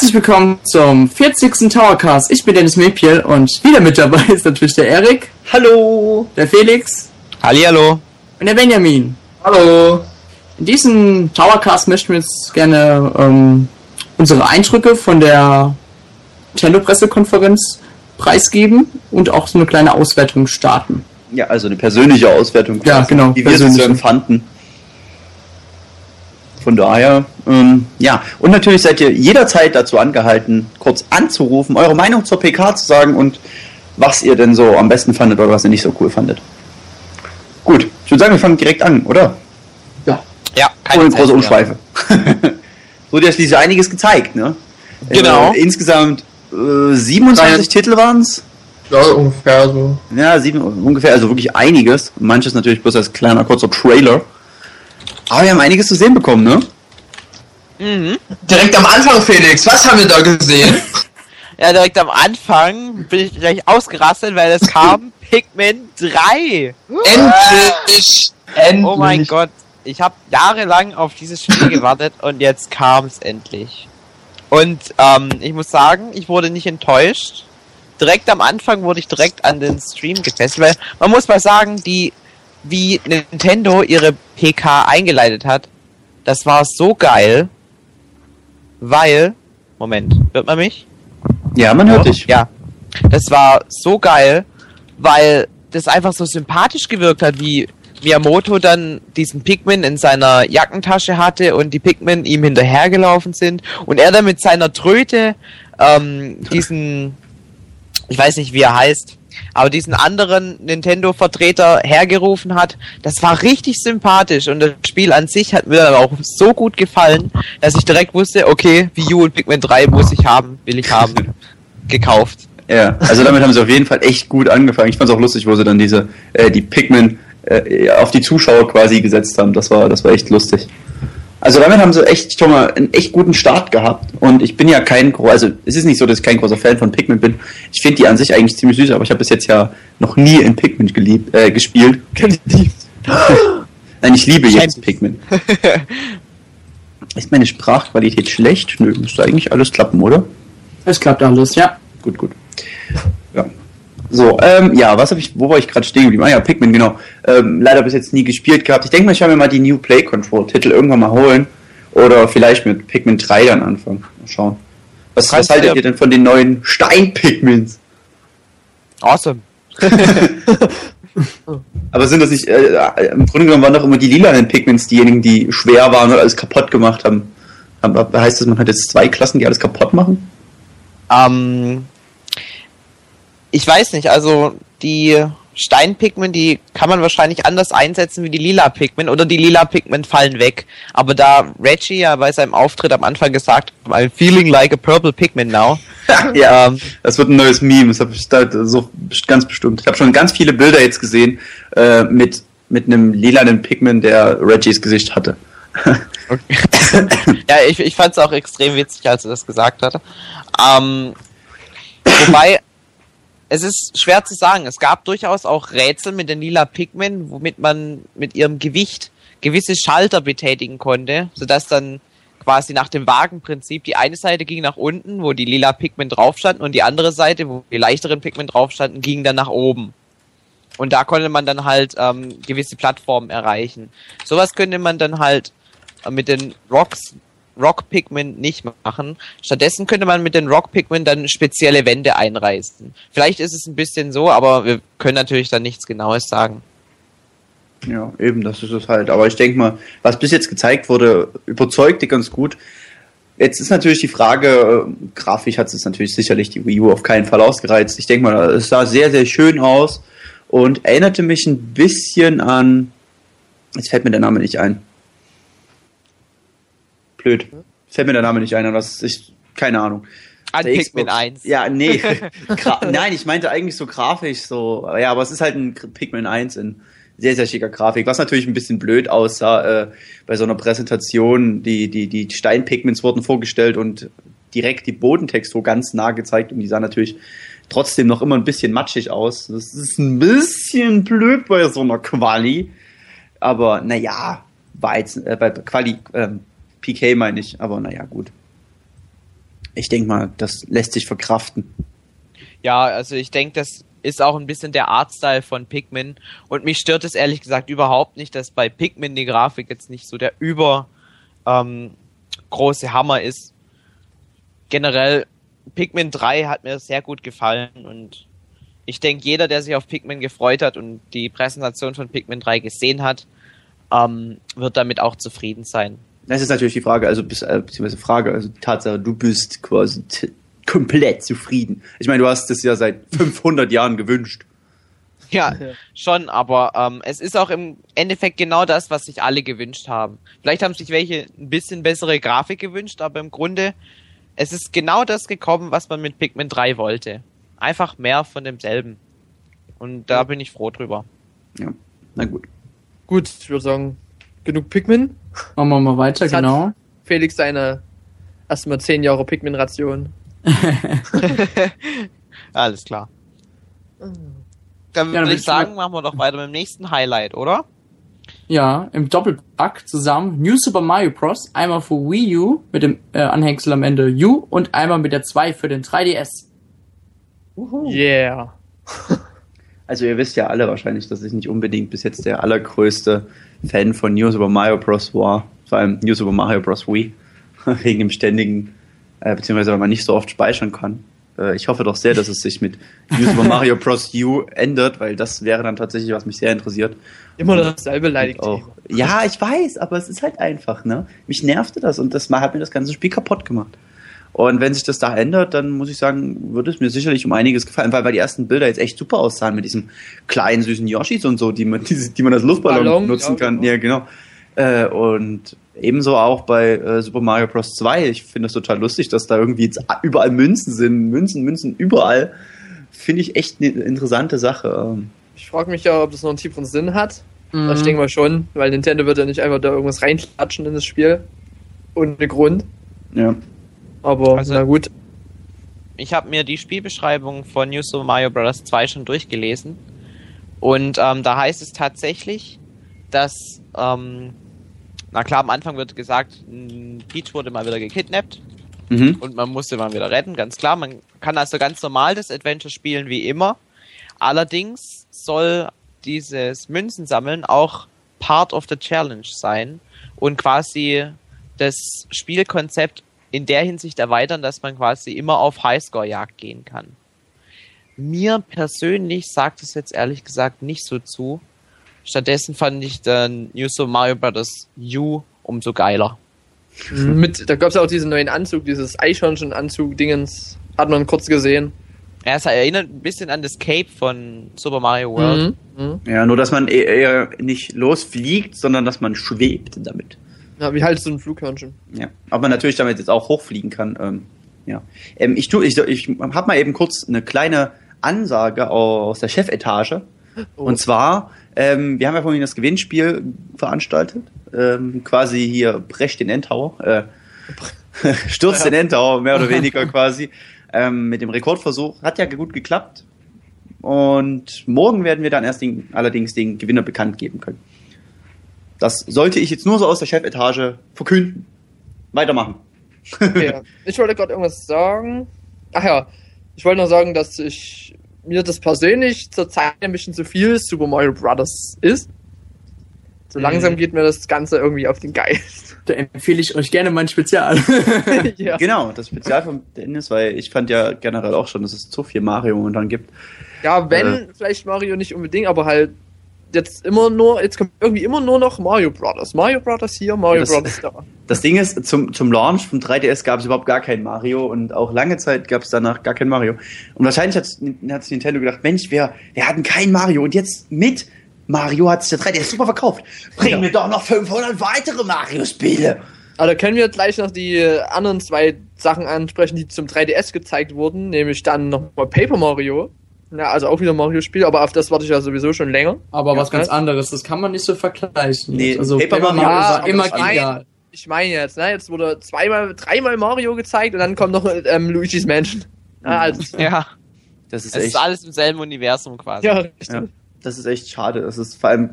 Herzlich willkommen zum 40. Towercast. Ich bin Dennis Mepiel und wieder mit dabei ist natürlich der Erik. Hallo. Der Felix. Hallihallo. Und der Benjamin. Hallo. In diesem Towercast möchten wir jetzt gerne ähm, unsere Eindrücke von der Nintendo-Pressekonferenz preisgeben und auch so eine kleine Auswertung starten. Ja, also eine persönliche Auswertung. Ja, genau, Wie wir so empfanden. Von daher, ähm, ja. Und natürlich seid ihr jederzeit dazu angehalten, kurz anzurufen, eure Meinung zur PK zu sagen und was ihr denn so am besten fandet oder was ihr nicht so cool fandet. Gut, ich würde sagen, wir fangen direkt an, oder? Ja. Ja, Ohne Zeit große. Umschweife. Wurde ja schließlich einiges gezeigt, ne? Genau. Äh, insgesamt äh, 27 Nein. Titel waren es. Ja, ungefähr so. Ja, sieben, ungefähr, also wirklich einiges. Manches natürlich bloß als kleiner, kurzer Trailer. Aber wir haben einiges zu sehen bekommen, ne? Mhm. Direkt am Anfang, Felix, was haben wir da gesehen? Ja, direkt am Anfang bin ich gleich ausgerastet, weil es kam Pikmin 3. Endlich! Endlich! Oh mein Gott. Ich habe jahrelang auf dieses Spiel gewartet und jetzt kam es endlich. Und ähm, ich muss sagen, ich wurde nicht enttäuscht. Direkt am Anfang wurde ich direkt an den Stream gefesselt, weil man muss mal sagen, die wie Nintendo ihre PK eingeleitet hat, das war so geil, weil Moment, hört man mich? Ja, man hört dich. Ja. Das war so geil, weil das einfach so sympathisch gewirkt hat, wie Miyamoto dann diesen Pikmin in seiner Jackentasche hatte und die Pikmin ihm hinterhergelaufen sind und er dann mit seiner Tröte ähm, diesen, ich weiß nicht wie er heißt, aber diesen anderen Nintendo-Vertreter hergerufen hat. Das war richtig sympathisch und das Spiel an sich hat mir dann auch so gut gefallen, dass ich direkt wusste, okay, Wii U und Pikmin 3 muss ich haben, will ich haben, gekauft. Ja, also damit haben sie auf jeden Fall echt gut angefangen. Ich fand es auch lustig, wo sie dann diese, äh, die Pikmin äh, auf die Zuschauer quasi gesetzt haben. Das war, das war echt lustig. Also damit haben sie echt schon mal einen echt guten Start gehabt. Und ich bin ja kein, also es ist nicht so, dass ich kein großer Fan von Pikmin bin. Ich finde die an sich eigentlich ziemlich süß, aber ich habe bis jetzt ja noch nie in Pikmin geliebt, äh, gespielt. Nein, ich liebe jetzt. Pikmin. Ist meine Sprachqualität schlecht? Nö, müsste eigentlich alles klappen, oder? Es klappt alles, ja. Gut, gut. Ja. So, ähm, ja, was habe ich, wo war ich gerade stehen geblieben? Ah ja, Pikmin, genau. Ähm, leider bis jetzt nie gespielt gehabt. Ich denke mal, ich werde mir mal die New Play Control Titel irgendwann mal holen. Oder vielleicht mit Pikmin 3 dann anfangen. Mal schauen. Was, was haltet ihr denn von den neuen Stein-Pikmins? Awesome. Aber sind das nicht, äh, äh, im Grunde genommen waren doch immer die lilanen Pikmins diejenigen, die schwer waren und alles kaputt gemacht haben. Aber heißt das, man hat jetzt zwei Klassen, die alles kaputt machen? Ähm, ich weiß nicht, also die Steinpigment, die kann man wahrscheinlich anders einsetzen wie die lila Pigment oder die lila Pigment fallen weg. Aber da Reggie ja bei seinem Auftritt am Anfang gesagt hat, I'm feeling like a purple pigment now. ja, Ähm, das wird ein neues Meme, das habe ich da so ganz bestimmt. Ich habe schon ganz viele Bilder jetzt gesehen äh, mit, mit einem lilanen Pigment, der Reggies Gesicht hatte. ja, ich, ich fand es auch extrem witzig, als er das gesagt hat. Ähm, wobei, es ist schwer zu sagen. Es gab durchaus auch Rätsel mit den lila Pigmen, womit man mit ihrem Gewicht gewisse Schalter betätigen konnte, sodass dann quasi nach dem Wagenprinzip die eine Seite ging nach unten, wo die lila Pigment drauf standen, und die andere Seite, wo die leichteren Pigment drauf standen, ging dann nach oben. Und da konnte man dann halt ähm, gewisse Plattformen erreichen. Sowas könnte man dann halt äh, mit den Rocks, Rock Pigment nicht machen. Stattdessen könnte man mit den Rock Pigment dann spezielle Wände einreißen. Vielleicht ist es ein bisschen so, aber wir können natürlich dann nichts Genaues sagen. Ja, eben, das ist es halt. Aber ich denke mal, was bis jetzt gezeigt wurde, überzeugte ganz gut. Jetzt ist natürlich die Frage, äh, grafisch hat es natürlich sicherlich die Wii U auf keinen Fall ausgereizt. Ich denke mal, es sah sehr, sehr schön aus und erinnerte mich ein bisschen an. Jetzt fällt mir der Name nicht ein. Blöd. Fällt mir der Name nicht ein, was ich. Keine Ahnung. An Der Pikmin Xbox. 1. Ja, nee. Nein, ich meinte eigentlich so grafisch so. Ja, aber es ist halt ein Pikmin 1 in sehr, sehr schicker Grafik, was natürlich ein bisschen blöd aussah äh, bei so einer Präsentation. Die, die, die Steinpigments wurden vorgestellt und direkt die Bodentextur ganz nah gezeigt und die sah natürlich trotzdem noch immer ein bisschen matschig aus. Das ist ein bisschen blöd bei so einer Quali. Aber naja, war jetzt äh, bei Quali, ähm, PK meine ich, aber naja, gut. Ich denke mal, das lässt sich verkraften. Ja, also ich denke, das ist auch ein bisschen der Artstyle von Pikmin. Und mich stört es ehrlich gesagt überhaupt nicht, dass bei Pikmin die Grafik jetzt nicht so der über ähm, große Hammer ist. Generell, Pikmin 3 hat mir sehr gut gefallen und ich denke, jeder, der sich auf Pikmin gefreut hat und die Präsentation von Pikmin 3 gesehen hat, ähm, wird damit auch zufrieden sein. Das ist natürlich die Frage, also bis, äh, beziehungsweise Frage, also die Tatsache, du bist quasi komplett zufrieden. Ich meine, du hast das ja seit 500 Jahren gewünscht. Ja, schon, aber ähm, es ist auch im Endeffekt genau das, was sich alle gewünscht haben. Vielleicht haben sich welche ein bisschen bessere Grafik gewünscht, aber im Grunde, es ist genau das gekommen, was man mit Pikmin 3 wollte. Einfach mehr von demselben. Und da bin ich froh drüber. Ja, na gut. Gut, ich würde sagen, genug Pikmin. Machen wir mal weiter, Das genau. Felix seine erstmal 10 Jahre Pikmin-Ration. Alles klar. Dann Ja, dann würde würd ich sagen, machen wir doch weiter mit dem nächsten Highlight, oder? Ja, im Doppelpack zusammen New Super Mario Bros. Einmal für Wii U mit dem äh, Anhängsel am Ende U und einmal mit der 2 für den 3DS. Yeah. Also ihr wisst ja alle wahrscheinlich, dass ich nicht unbedingt bis jetzt der allergrößte Fan von New Super Mario Bros. war. Vor allem New Super Mario Bros. Wii. Wegen dem ständigen, äh, beziehungsweise weil man nicht so oft speichern kann. Äh, ich hoffe doch sehr, dass es sich mit New Super Mario Bros. U ändert, weil das wäre dann tatsächlich, was mich sehr interessiert. Immer dasselbe leidigt. auch, ja, ich weiß, aber es ist halt einfach, ne? Mich nervte das und das hat mir das ganze Spiel kaputt gemacht. Und wenn sich das da ändert, dann muss ich sagen, würde es mir sicherlich um einiges gefallen, weil, weil die ersten Bilder jetzt echt super aussahen mit diesem kleinen süßen Yoshis und so, die man, die, die man als Luftballon Ballon, nutzen ja, kann. genau. Ja, genau. Äh, und ebenso auch bei äh, Super Mario Bros. 2. Ich finde es total lustig, dass da irgendwie jetzt überall Münzen sind. Münzen, Münzen, überall. Finde ich echt eine interessante Sache. Ähm, Ich frage mich ja, ob das noch einen tieferen Sinn hat. Mhm. Ich denke mal schon, weil Nintendo wird ja nicht einfach da irgendwas reinklatschen in das Spiel. Ohne Grund. Ja. Aber Also- na gut. ich habe mir die Spielbeschreibung von New Super Mario Bros. 2 schon durchgelesen. Und ähm, da heißt es tatsächlich, dass, ähm, na klar, am Anfang wird gesagt, m, Peach wurde mal wieder gekidnappt Mhm. und man musste mal wieder retten, ganz klar. Man kann also ganz normal das Adventure spielen wie immer. Allerdings soll dieses Münzensammeln auch Part of the Challenge sein und quasi das Spielkonzept in der Hinsicht erweitern, dass man quasi immer auf Highscore-Jagd gehen kann. Mir persönlich sagt es jetzt ehrlich gesagt nicht so zu. Stattdessen fand ich dann New Super Mario Bros. U umso geiler. Mit, da gab es auch diesen neuen Anzug, dieses Eichhörnchen-Anzug-Dingens. Hat man kurz gesehen. Ja, es erinnert ein bisschen an das Cape von Super Mario World. Mhm. Mhm. Ja, nur dass man e- eher nicht losfliegt, sondern dass man schwebt damit. Ja, wie halt so ein Flughörnchen. Ja. Ob man natürlich damit jetzt auch hochfliegen kann. Ähm, ja. Ähm, ich tu, ich, ich habe mal eben kurz eine kleine Ansage aus der Chefetage. Oh. Und zwar, ähm, wir haben ja vorhin das Gewinnspiel veranstaltet. Ähm, quasi hier Brecht den Endtower. Äh, Stürzt den Endtower, mehr oder weniger quasi. Ähm, mit dem Rekordversuch. Hat ja gut geklappt. Und morgen werden wir dann erst den, allerdings den Gewinner bekannt geben können. Das sollte ich jetzt nur so aus der Chefetage verkünden. Weitermachen. Okay. Ich wollte gerade irgendwas sagen. Ach ja, ich wollte noch sagen, dass ich mir das persönlich zurzeit ein bisschen zu viel Super Mario Brothers ist. So Mhm. langsam geht mir das Ganze irgendwie auf den Geist. Da empfehle ich euch gerne mein Spezial. ja. Genau, das Spezial von Dennis, weil ich fand ja generell auch schon, dass es zu viel Mario momentan gibt. ja, wenn, Äh. vielleicht Mario nicht unbedingt, aber halt jetzt immer nur, jetzt kommt irgendwie immer nur noch Mario Brothers. Mario Brothers hier, Mario Das- Brothers da. Das Ding ist, zum, zum Launch vom 3DS gab es überhaupt gar kein Mario und auch lange Zeit gab es danach gar kein Mario. Und wahrscheinlich hat, sich Nintendo gedacht, Mensch, wir, wir hatten kein Mario und jetzt mit Mario hat sich der 3DS super verkauft. Bringen Ja. wir doch noch 500 weitere Mario-Spiele. Da können wir gleich noch die äh, anderen zwei Sachen ansprechen, die zum 3DS gezeigt wurden, nämlich dann nochmal Paper Mario. Ja, also auch wieder Mario-Spiel, aber auf das warte ich ja sowieso schon länger. Aber was Ja, ganz anderes, das kann man nicht so vergleichen. Nee, also Paper Mario aber immer das genial. Ich meine jetzt, ne? Jetzt wurde zweimal, dreimal Mario gezeigt und dann kommt noch ähm, Luigi's Mansion. Ja, also, Ja, Das ist es echt, ist alles im selben Universum quasi. ja, richtig. ja, das ist echt schade. Es ist vor allem,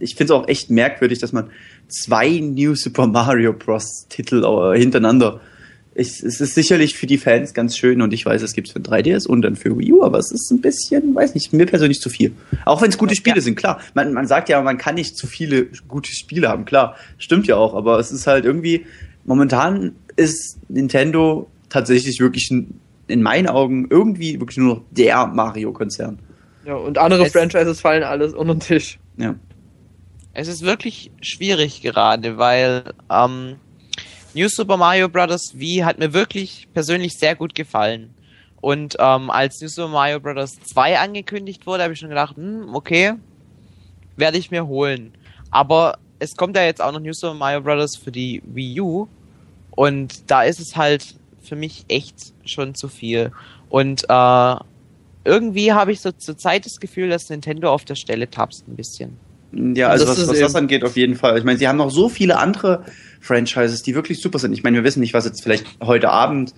ich finde es auch echt merkwürdig, dass man zwei New Super Mario Bros. Titel äh, hintereinander ich, es ist sicherlich für die Fans ganz schön und ich weiß, es gibt es für 3DS und dann für Wii U, aber es ist ein bisschen, weiß nicht, mir persönlich zu viel. Auch wenn es gute Spiele sind, klar. Man, man sagt ja, man kann nicht zu viele gute Spiele haben, klar. Stimmt ja auch, aber es ist halt irgendwie, momentan ist Nintendo tatsächlich wirklich ein, in meinen Augen irgendwie wirklich nur noch der Mario-Konzern. Ja, und andere Es- Franchises fallen alles unter den Tisch. Ja. Es ist wirklich schwierig gerade, weil ähm, New Super Mario Bros. Wii hat mir wirklich persönlich sehr gut gefallen. Und ähm, als New Super Mario Bros. 2 angekündigt wurde, habe ich schon gedacht, hm, okay, werde ich mir holen. Aber es kommt ja jetzt auch noch New Super Mario Bros. für die Wii U. Und da ist es halt für mich echt schon zu viel. Und äh, irgendwie habe ich so zur Zeit das Gefühl, dass Nintendo auf der Stelle tapst ein bisschen. Ja, also was, was das angeht, auf jeden Fall. Ich meine, sie haben noch so viele andere Franchises, die wirklich super sind. Ich meine, wir wissen nicht, was jetzt vielleicht heute Abend,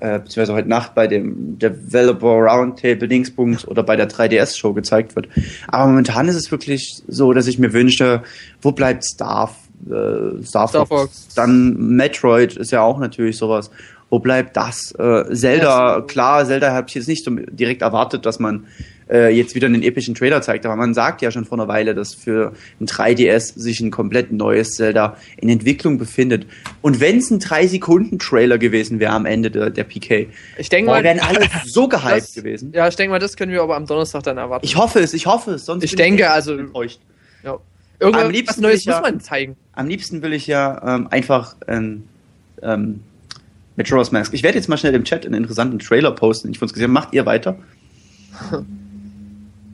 äh, beziehungsweise heute Nacht bei dem Developer Roundtable Dingsbums oder bei der 3DS-Show gezeigt wird. Aber momentan ist es wirklich so, dass ich mir wünsche, wo bleibt Star, äh, Star, Star Fox? Fox. Dann Metroid ist ja auch natürlich sowas. Wo bleibt das? Äh, Zelda, Ja, so- klar, Zelda habe ich jetzt nicht so direkt erwartet, dass man äh, jetzt wieder einen epischen Trailer zeigt, aber man sagt ja schon vor einer Weile, dass für ein 3DS sich ein komplett neues Zelda in Entwicklung befindet. Und wenn es ein 3-Sekunden-Trailer gewesen wäre am Ende der, der PK, Ich denke mal, wären alle so gehypt das, gewesen. Ja, ich denke mal, das können wir aber am Donnerstag dann erwarten. Ich hoffe es, ich hoffe es, sonst Ich denke, echt also- enttäuscht. ja. Irgendwas am liebsten Neues ich ja- muss man zeigen. Am liebsten will ich ja ähm, einfach ähm, ähm, Mask. Ich werde jetzt mal schnell im Chat einen interessanten Trailer posten. Ich fand's gesehen. Macht ihr weiter?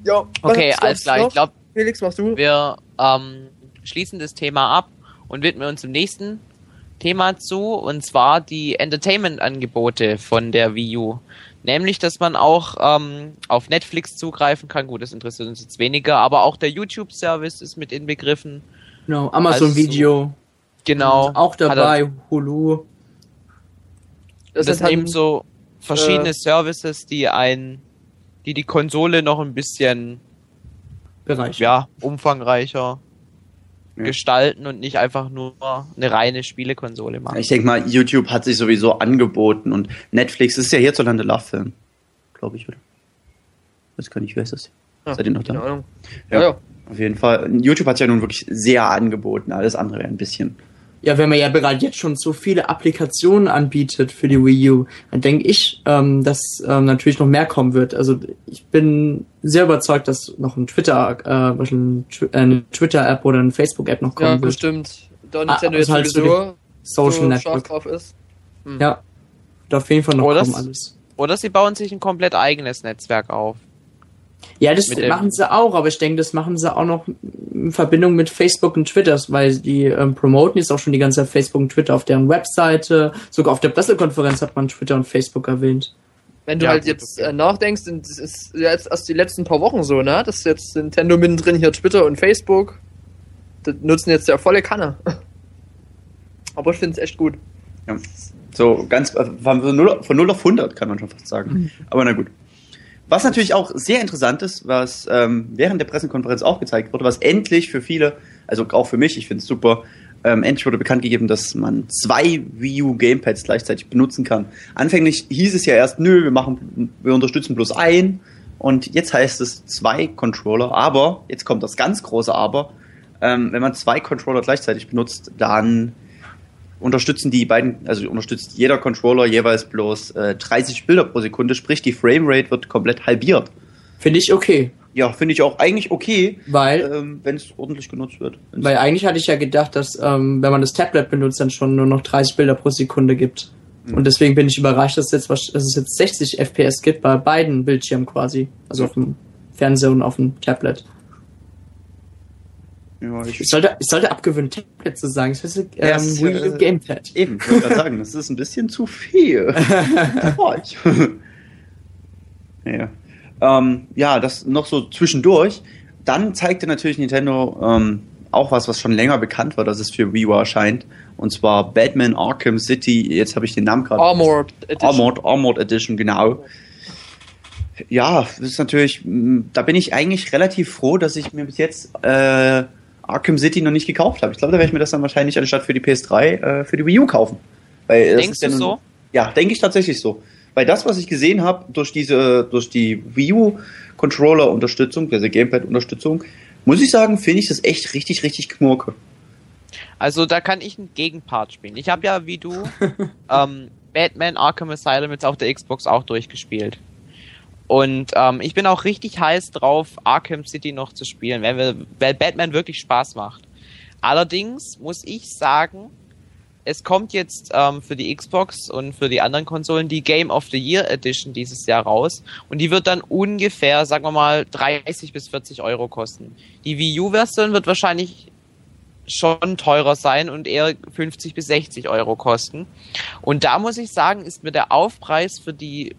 Ja, Okay, alles klar. noch? Ich glaube, Felix, machst du? wir ähm, schließen das Thema ab und widmen uns dem nächsten Thema zu, und zwar die Entertainment-Angebote von der Wii U. Nämlich, dass man auch ähm, auf Netflix zugreifen kann. Gut, das interessiert uns jetzt weniger, aber auch der YouTube-Service ist mit inbegriffen. Genau, Amazon Also- Video. Genau. Auch Hat er- dabei, Hulu. Das, sind sind eben so verschiedene äh, Services, die ein, die die Konsole noch ein bisschen Bereich. ja umfangreicher Ja. gestalten und nicht einfach nur eine reine Spielekonsole machen. Ich denke mal, YouTube hat sich sowieso angeboten und Netflix ist ja hierzulande Love-Film. Glaube ich, oder? Weiß gar nicht, wer ist das? Ja, Seid ihr noch keine da? Ahnung. Ja. Ja, ja. Auf jeden Fall. YouTube hat ja nun wirklich sehr angeboten. Alles andere wäre ein bisschen. Ja, wenn man ja bereits jetzt schon so viele Applikationen anbietet für die Wii U, dann denke ich, ähm, dass ähm, natürlich noch mehr kommen wird. Also ich bin sehr überzeugt, dass noch ein Twitter, äh, äh, eine Twitter-App oder eine Facebook-App noch kommen ja wird. bestimmt. Da Ah, Nintendo also jetzt halt so sowieso Social so Network. drauf ist. Hm. Ja, wird auf jeden Fall noch Oder kommen s- alles. Oder sie bauen sich ein komplett eigenes Netzwerk auf. Ja, das machen sie auch, aber ich denke, das machen sie auch noch in Verbindung mit Facebook und Twitter, weil die ähm, promoten jetzt auch schon die ganze Zeit Facebook und Twitter auf deren Webseite. Sogar auf der Pressekonferenz hat man Twitter und Facebook erwähnt. Wenn du Ja, halt gut, jetzt okay. äh, nachdenkst, das ist ja jetzt erst die letzten paar Wochen so, ne? Das ist jetzt Nintendo mittendrin hier Twitter und Facebook. Das nutzen jetzt ja volle Kanne. Aber ich finde es echt gut. Ja. So ganz äh, von 0, von 0 auf 100 kann man schon fast sagen. Aber na gut. Was natürlich auch sehr interessant ist, was ähm, während der Pressekonferenz auch gezeigt wurde, was endlich für viele, also auch für mich, ich finde es super, ähm, endlich wurde bekannt gegeben, dass man zwei Wii U Gamepads gleichzeitig benutzen kann. Anfänglich hieß es ja erst, nö, wir machen, wir unterstützen bloß ein und jetzt heißt es zwei Controller, aber, jetzt kommt das ganz große Aber, ähm, wenn man zwei Controller gleichzeitig benutzt, dann unterstützen die beiden, also unterstützt jeder Controller jeweils bloß äh, 30 Bilder pro Sekunde, sprich die Framerate wird komplett halbiert. Finde ich okay, Ja, finde ich auch eigentlich okay, weil ähm, wenn es ordentlich genutzt wird. Wenn's- Weil eigentlich hatte ich ja gedacht, dass ähm, wenn man das Tablet benutzt, dann schon nur noch 30 Bilder pro Sekunde gibt. Mhm. Und deswegen bin ich überrascht, dass, jetzt, dass es jetzt 60 FPS gibt bei beiden Bildschirmen quasi. Also auf dem Fernseher und auf dem Tablet. Ja, ich, Ich sollte, ich sollte abgewöhnen, Tablet zu sagen. Das heißt, ähm, Ja, es ist, Wii U äh, Gamepad. eben, ich wollte gerade sagen, das ist ein bisschen zu viel. Ja. Ähm, ja, das noch so zwischendurch. Dann zeigte natürlich Nintendo ähm, auch was, was schon länger bekannt war, dass es für Wii U erscheint. Und zwar Batman Arkham City. Jetzt habe ich den Namen gerade. Armored Edition. Armored, Armored Edition, genau. Ja, das ist natürlich, da bin ich eigentlich relativ froh, dass ich mir bis jetzt äh, Arkham City noch nicht gekauft habe. Ich glaube, da werde ich mir das dann wahrscheinlich anstatt für die PS3 äh, für die Wii U kaufen. Weil das Denkst ist ja du nun- so? Ja, denke ich tatsächlich so. Weil das, was ich gesehen habe, durch diese, durch die Wii U Controller-Unterstützung, diese Gamepad-Unterstützung, muss ich sagen, finde ich das echt richtig, richtig knurke. Also da kann ich einen Gegenpart spielen. Ich habe ja, wie du, ähm, Batman Arkham Asylum jetzt auf der Xbox auch durchgespielt. Und ähm, ich bin auch richtig heiß drauf, Arkham City noch zu spielen, weil, wir, weil Batman wirklich Spaß macht. Allerdings muss ich sagen, es kommt jetzt ähm, für die Xbox und für die anderen Konsolen die Game of the Year Edition dieses Jahr raus. Und die wird dann ungefähr, sagen wir mal, 30 bis 40 Euro kosten. Die Wii U-Version wird wahrscheinlich schon teurer sein und eher 50 bis 60 Euro kosten. Und da muss ich sagen, ist mir der Aufpreis für die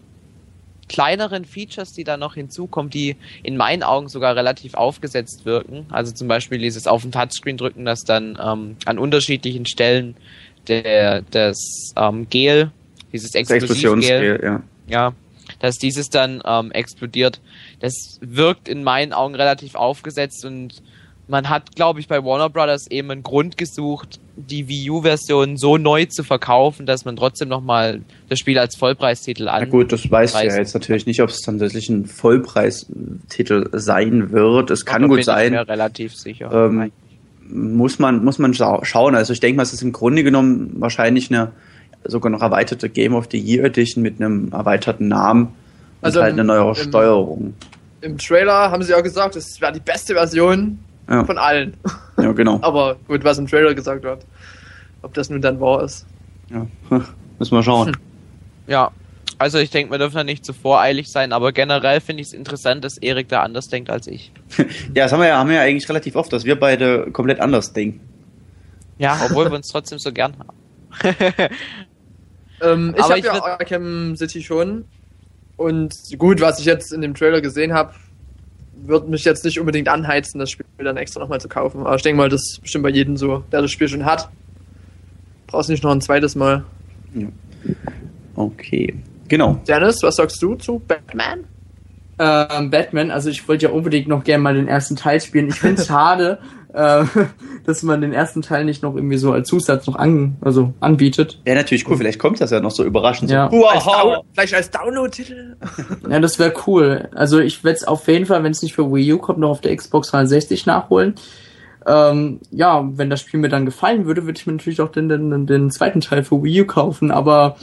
kleineren Features, die da noch hinzukommen, die in meinen Augen sogar relativ aufgesetzt wirken. Also zum Beispiel dieses auf den Touchscreen drücken, das dann ähm, an unterschiedlichen Stellen der, das ähm, Gel, dieses Explosionsgel, ja. ja, dass dieses dann ähm, explodiert. Das wirkt in meinen Augen relativ aufgesetzt und man hat, glaube ich, bei Warner Brothers eben einen Grund gesucht, die Wii U-Version so neu zu verkaufen, dass man trotzdem nochmal das Spiel als Vollpreistitel Na an. gut, das weiß ich ja jetzt natürlich nicht, ob es tatsächlich ein Vollpreistitel sein wird. Es kann gut bin Ich sein. mir relativ sicher. Ähm, muss man, muss man schau- schauen. Also ich denke mal, es ist im Grunde genommen wahrscheinlich eine sogar noch erweiterte Game of the Year Edition mit einem erweiterten Namen und Also halt eine im- neuere im- Steuerung. Im Trailer haben sie auch gesagt, es wäre die beste Version Ja, von allen. Ja genau. Aber gut, was im Trailer gesagt wird. Ob das nun dann wahr ist. Ja. Müssen wir schauen. Ja, also ich denke, wir dürfen da nicht zu voreilig sein, aber generell finde ich es interessant, dass Erik da anders denkt als ich. Ja, das haben wir ja, haben wir ja eigentlich relativ oft, dass wir beide komplett anders denken. Ja, obwohl wir uns trotzdem so gern haben. Ähm, ich habe ja Arkham City schon. Und gut, was ich jetzt in dem Trailer gesehen habe, wird mich jetzt nicht unbedingt anheizen, das Spiel dann extra nochmal zu kaufen. Aber ich denke mal, das ist bestimmt bei jedem so, der das Spiel schon hat. Brauchst nicht noch ein zweites Mal. Okay. Genau. Dennis, was sagst du zu Batman? Ähm, Batman, also ich wollte ja unbedingt noch gerne mal den ersten Teil spielen. Ich finde es schade, äh, dass man den ersten Teil nicht noch irgendwie so als Zusatz noch an, also anbietet. Ja, natürlich cool. Vielleicht kommt das ja noch so überraschend. Ja. So, Als wow. Vielleicht als Download-Titel? Ja, das wäre cool. Also ich werde es auf jeden Fall, wenn es nicht für Wii U kommt, noch auf der Xbox 360 nachholen. Ähm, ja, wenn das Spiel mir dann gefallen würde, würde ich mir natürlich auch den, den, den zweiten Teil für Wii U kaufen, aber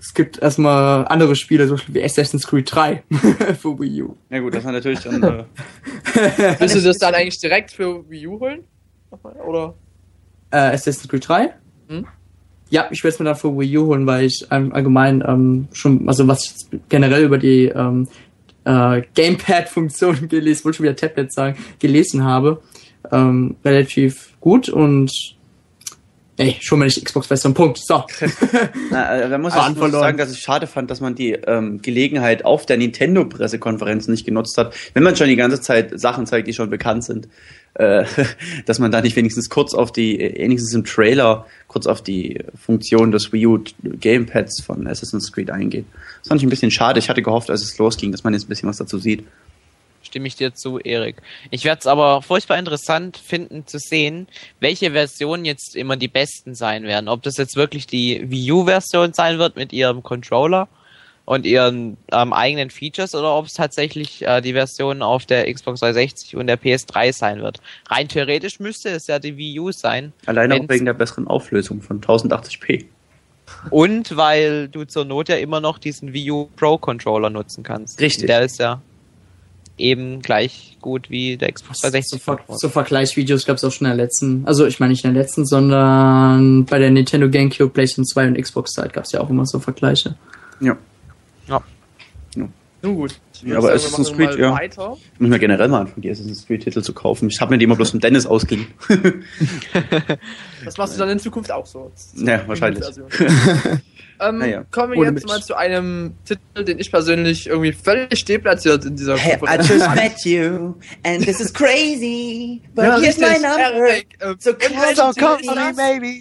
es gibt erstmal andere Spiele, so wie Assassin's Creed 3 für Wii U. Ja gut, das war natürlich dann. Äh, Willst du das dann eigentlich direkt für Wii U holen? Nochmal, Oder? Äh, Assassin's Creed 3? Hm? Ja, ich werde es mir dann für Wii U holen, weil ich ähm, allgemein ähm, schon, also was ich generell über die ähm, äh, Gamepad-Funktion gelesen, wollte schon wieder Tablet sagen, gelesen habe, ähm, relativ gut und ey, schon mal nicht Xbox-Version, Punkt. So. na, äh, da muss ich, sagen, dass ich schade fand, dass man die ähm, Gelegenheit auf der Nintendo-Pressekonferenz nicht genutzt hat. Wenn man schon die ganze Zeit Sachen zeigt, die schon bekannt sind, äh, dass man da nicht wenigstens kurz auf die, äh, wenigstens im Trailer, kurz auf die Funktion des Wii U Gamepads von Assassin's Creed eingeht. Das fand ich ein bisschen schade. Ich hatte gehofft, als es losging, dass man jetzt ein bisschen was dazu sieht. Stimme ich dir zu, Erik. Ich werde es aber furchtbar interessant finden zu sehen, welche Versionen jetzt immer die besten sein werden. Ob das jetzt wirklich die Wii U-Version sein wird mit ihrem Controller und ihren ähm, eigenen Features oder ob es tatsächlich äh, die Version auf der Xbox 360 und der PS3 sein wird. Rein theoretisch müsste es ja die Wii U sein. Alleine auch wegen der besseren Auflösung von 1080p. Und weil du zur Not ja immer noch diesen Wii U Pro Controller nutzen kannst. Richtig. Der ist ja eben gleich gut wie der Xbox So, 360 Ver Controller. so Vergleichsvideos gab es auch schon in der letzten, also ich meine nicht in der letzten, sondern bei der Nintendo GameCube, PlayStation 2 und Xbox Zeit gab es ja auch immer so Vergleiche. Ja. Nun gut. Ich Ja, würd aber sagen, Assassin's Creed, ja. weiter. Ich muss mir generell mal anfangen, die Assassin's Creed-Titel zu kaufen. Ich habe mir die immer bloß von Dennis ausgeliehen. Das machst du dann in Zukunft auch so. Ja, wahrscheinlich. ähm, Naja. Kommen wir Ohne jetzt mich. mal zu einem Titel, den ich persönlich irgendwie völlig deplatziert in dieser Hey, I just met you, and this is crazy, but Ja, here's my number. Eric, äh, So come das? maybe.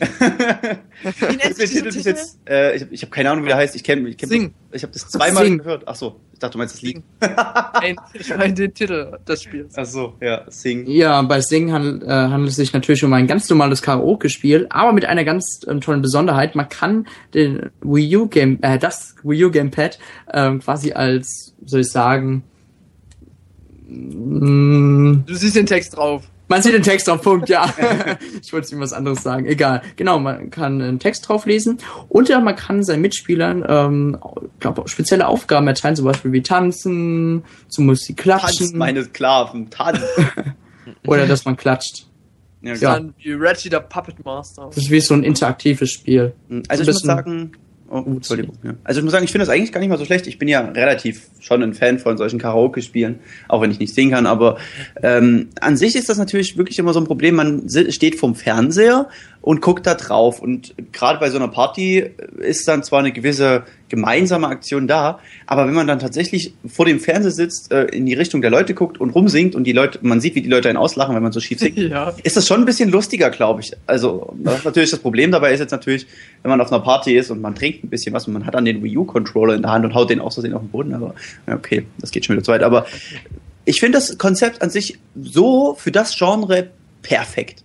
Wie nennt sich dieser Titel ist Titel? jetzt, äh, ich, ich habe keine Ahnung, wie der heißt. Ich kenne, ich kenn Sing. Ich habe das zweimal Sing. gehört. Ach so, ich dachte, du meinst das Lied. Nein, ich meine den Titel des Spiels. Ach so, ja, Sing. Ja, bei Sing handelt, äh, handelt es sich natürlich um ein ganz normales Karaoke-Spiel, aber mit einer ganz ähm, tollen Besonderheit. Man kann den Wii U Game, äh, das Wii U Gamepad ähm, quasi als, soll ich sagen, mh, Du siehst den Text drauf. Man sieht den Text drauf, Punkt, ja. ich wollte ihm was anderes sagen. Egal. Genau, man kann einen Text drauf lesen und ja, man kann seinen Mitspielern ähm, glaub, spezielle Aufgaben erteilen, zum Beispiel wie tanzen, zum Musik Tanz, klatschen meine Sklaven, Tanz. oder dass man klatscht. Ja, Ja. Dann wie Reggie der Puppet Master. Das ist wie so ein interaktives Spiel. Also So ich muss sagen, oh, Entschuldigung. Ja. Also ich muss sagen, ich finde das eigentlich gar nicht mal so schlecht. Ich bin ja relativ schon ein Fan von solchen Karaoke-Spielen, auch wenn ich nicht singen kann. Aber ähm, an sich ist das natürlich wirklich immer so ein Problem. Man steht vorm Fernseher und guckt da drauf. Und gerade bei so einer Party ist dann zwar eine gewisse gemeinsame Aktion da, aber wenn man dann tatsächlich vor dem Fernseher sitzt, äh, in die Richtung der Leute guckt und rumsingt und die Leute, man sieht, wie die Leute einen auslachen, wenn man so schief singt, Ja. ist das schon ein bisschen lustiger, glaube ich. Also, das natürlich das Problem dabei ist jetzt natürlich, wenn man auf einer Party ist und man trinkt ein bisschen was und man hat dann den Wii U-Controller in der Hand und haut den aus Versehen auf den Boden, aber okay, das geht schon wieder zu weit. Aber ich finde das Konzept an sich so für das Genre perfekt.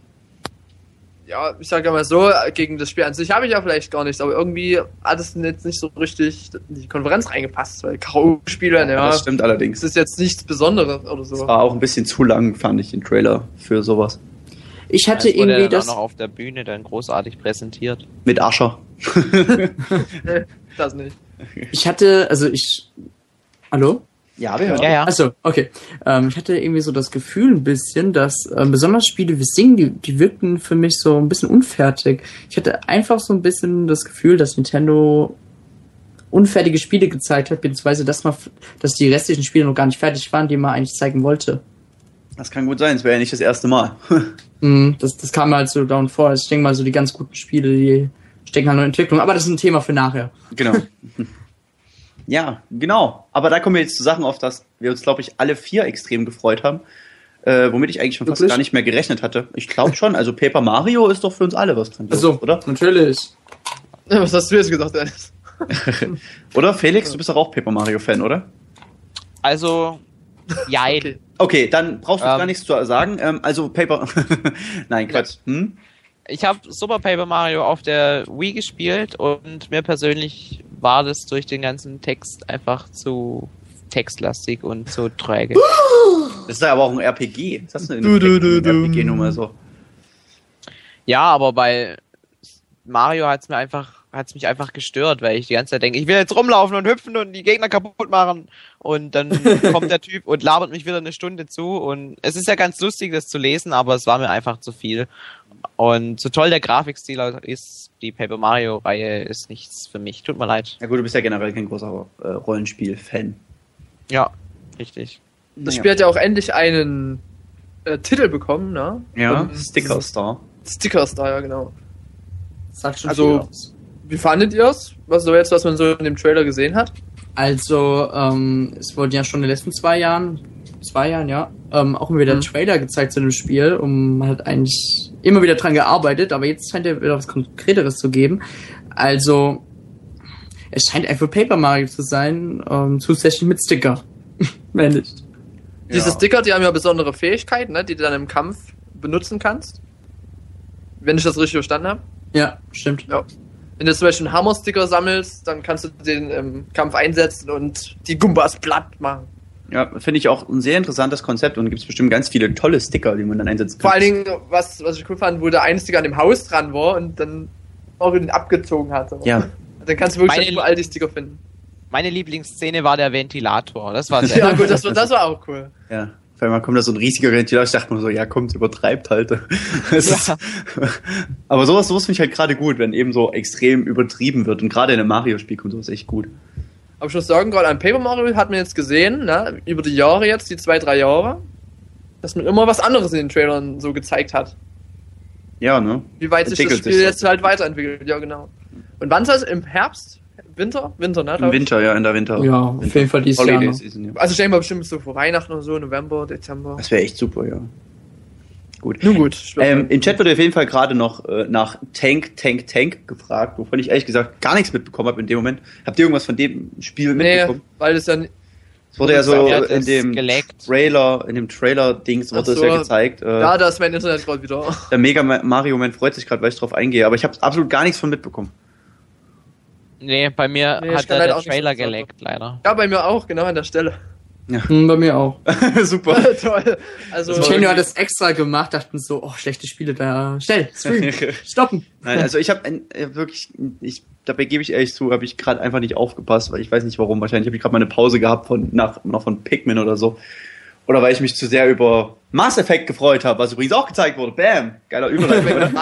Ja, ich sage mal so, gegen das Spiel an sich habe ich ja vielleicht gar nichts, aber irgendwie hat es jetzt nicht so richtig in die Konferenz reingepasst, weil Karaoke-Spiele, ja, Das stimmt allerdings. ist jetzt nichts Besonderes oder so. war auch ein bisschen zu lang, fand ich, den Trailer für sowas. Ich hatte Das wurde irgendwie dann das. auch noch auf der Bühne dann großartig präsentiert. Mit Ascher. Nee, das nicht. Ich hatte, also ich. Hallo? Ja, wir hören. Ja, ja. Achso, okay. Ähm, ich hatte irgendwie so das Gefühl ein bisschen, dass ähm, besonders Spiele wie Sing, die, die wirkten für mich so ein bisschen unfertig. Ich hatte einfach so ein bisschen das Gefühl, dass Nintendo unfertige Spiele gezeigt hat, beziehungsweise dass man, dass die restlichen Spiele noch gar nicht fertig waren, die man eigentlich zeigen wollte. Das kann gut sein, es wäre ja nicht das erste Mal. Mhm, das, das kam halt so down vor. Ich denke mal, so die ganz guten Spiele, die stecken halt noch in Entwicklung. Aber das ist ein Thema für nachher. Genau. ja, genau. Aber da kommen wir jetzt zu Sachen, auf das wir uns, glaube ich, alle vier extrem gefreut haben. Äh, womit ich eigentlich schon fast Wirklich? gar nicht mehr gerechnet hatte. Ich glaube schon, also Paper Mario ist doch für uns alle was dran. Also, oder? natürlich. Was hast du jetzt gesagt, Dennis? Oder Felix, du bist doch auch Paper Mario Fan, oder? Also, ja, Okay. Okay, dann brauchst du Ähm. gar nichts zu sagen. Ähm, also Paper. Nein, Quatsch. Hm? Ich habe Super Paper Mario auf der Wii gespielt und mir persönlich war das durch den ganzen Text einfach zu textlastig und zu träge. Das ist ja aber auch ein RPG. Hast du denn Du, du, du, du. RPG-Nummer so? Ja, aber bei Mario hat's mir einfach hat's mich einfach gestört, weil ich die ganze Zeit denke, ich will jetzt rumlaufen und hüpfen und die Gegner kaputt machen und dann kommt der Typ und labert mich wieder eine Stunde zu und es ist ja ganz lustig, das zu lesen, aber es war mir einfach zu viel. Und so toll der Grafikstil ist, die Paper Mario Reihe ist nichts für mich. Tut mir leid. Ja gut, du bist ja generell kein großer äh, Rollenspiel-Fan. Ja, richtig. Das Naja. Spiel hat ja auch endlich einen äh, Titel bekommen, ne? Ja, Sticker Star. Stickers da, ja, genau. Sagt schon Also- viel aus. Wie fandet ihr es? Was so jetzt, was man so in dem Trailer gesehen hat? Also, ähm, es wurden ja schon in den letzten zwei Jahren, zwei Jahren, ja, ähm, auch immer wieder Mhm. Trailer gezeigt zu dem Spiel, um man hat eigentlich immer wieder dran gearbeitet, aber jetzt scheint ja wieder was Konkreteres zu geben. Also, es scheint einfach Paper Mario zu sein, ähm, zusätzlich mit Sticker. Mehr nicht. Diese Ja. Sticker, die haben ja besondere Fähigkeiten, ne, die du dann im Kampf benutzen kannst. Wenn ich das richtig verstanden habe. Ja, stimmt. Ja. Wenn du zum Beispiel einen Hammer-Sticker sammelst, dann kannst du den im Kampf einsetzen und die Gumbas platt machen. Ja, finde ich auch ein sehr interessantes Konzept und gibt es bestimmt ganz viele tolle Sticker, die man dann einsetzen kann. Vor allen Dingen, was, was ich cool fand, wo der eine Sticker an dem Haus dran war und dann auch ihn abgezogen hat. Ja. Dann kannst du wirklich Meine- überall die Sticker finden. Meine Lieblingsszene war der Ventilator. Das war sehr Ja, gut, das war, das war auch cool. Ja. Auf einmal kommt da so ein riesiger Ventilator, ich dachte mir so, ja, kommt, übertreibt halt. Ist, aber sowas, sowas finde ich halt gerade gut, wenn eben so extrem übertrieben wird. Und gerade in einem Mario-Spiel kommt sowas echt gut. Aber ich muss sagen, gerade an Paper Mario hat man jetzt gesehen, ne, über die Jahre jetzt, die zwei, drei Jahre, dass man immer was anderes in den Trailern so gezeigt hat. Ja, ne? Wie weit sich das Spiel sich so. jetzt halt weiterentwickelt. Ja, genau. Und wann soll es? Im Herbst? Winter? Winter, ne? Im ich? Winter, ja, in der Winter. Ja, auf Winter. jeden Fall dieses Jahr Holiday noch. Season, ja. Also ich denke mal bestimmt so vor Weihnachten oder so, November, Dezember. Das wäre echt super, ja. Gut. Nun gut. Ähm, Im Chat wurde auf jeden Fall gerade noch äh, nach Tank, Tank, Tank gefragt, wovon ich ehrlich gesagt gar nichts mitbekommen habe in dem Moment. Habt ihr irgendwas von dem Spiel nee, mitbekommen? weil es dann Es wurde ja so in dem geleckt. Trailer, in dem Trailer-Dings wurde es so. ja gezeigt. Äh, Ja, da ist mein Internet gerade wieder. der Mega Ma- Mario Man freut sich gerade, weil ich drauf eingehe, aber ich habe absolut gar nichts von mitbekommen. Nee, bei mir Nee, hat der auch nicht Trailer geleckt, leider. Ja, bei mir auch, genau an der Stelle. Hm, bei mir auch. Super. Toll. Also, Nintendo hat das extra gemacht, dachten so, oh, schlechte Spiele da. Schnell, stream, stoppen. Nein, also ich habe äh, wirklich, ich, dabei gebe ich ehrlich zu, habe ich gerade einfach nicht aufgepasst, weil ich weiß nicht warum. Wahrscheinlich habe ich gerade mal eine Pause gehabt von nach noch von Pikmin oder so. Oder weil ich mich zu sehr über Mass Effect gefreut habe, was übrigens auch gezeigt wurde. Bam! Geiler Überleitung.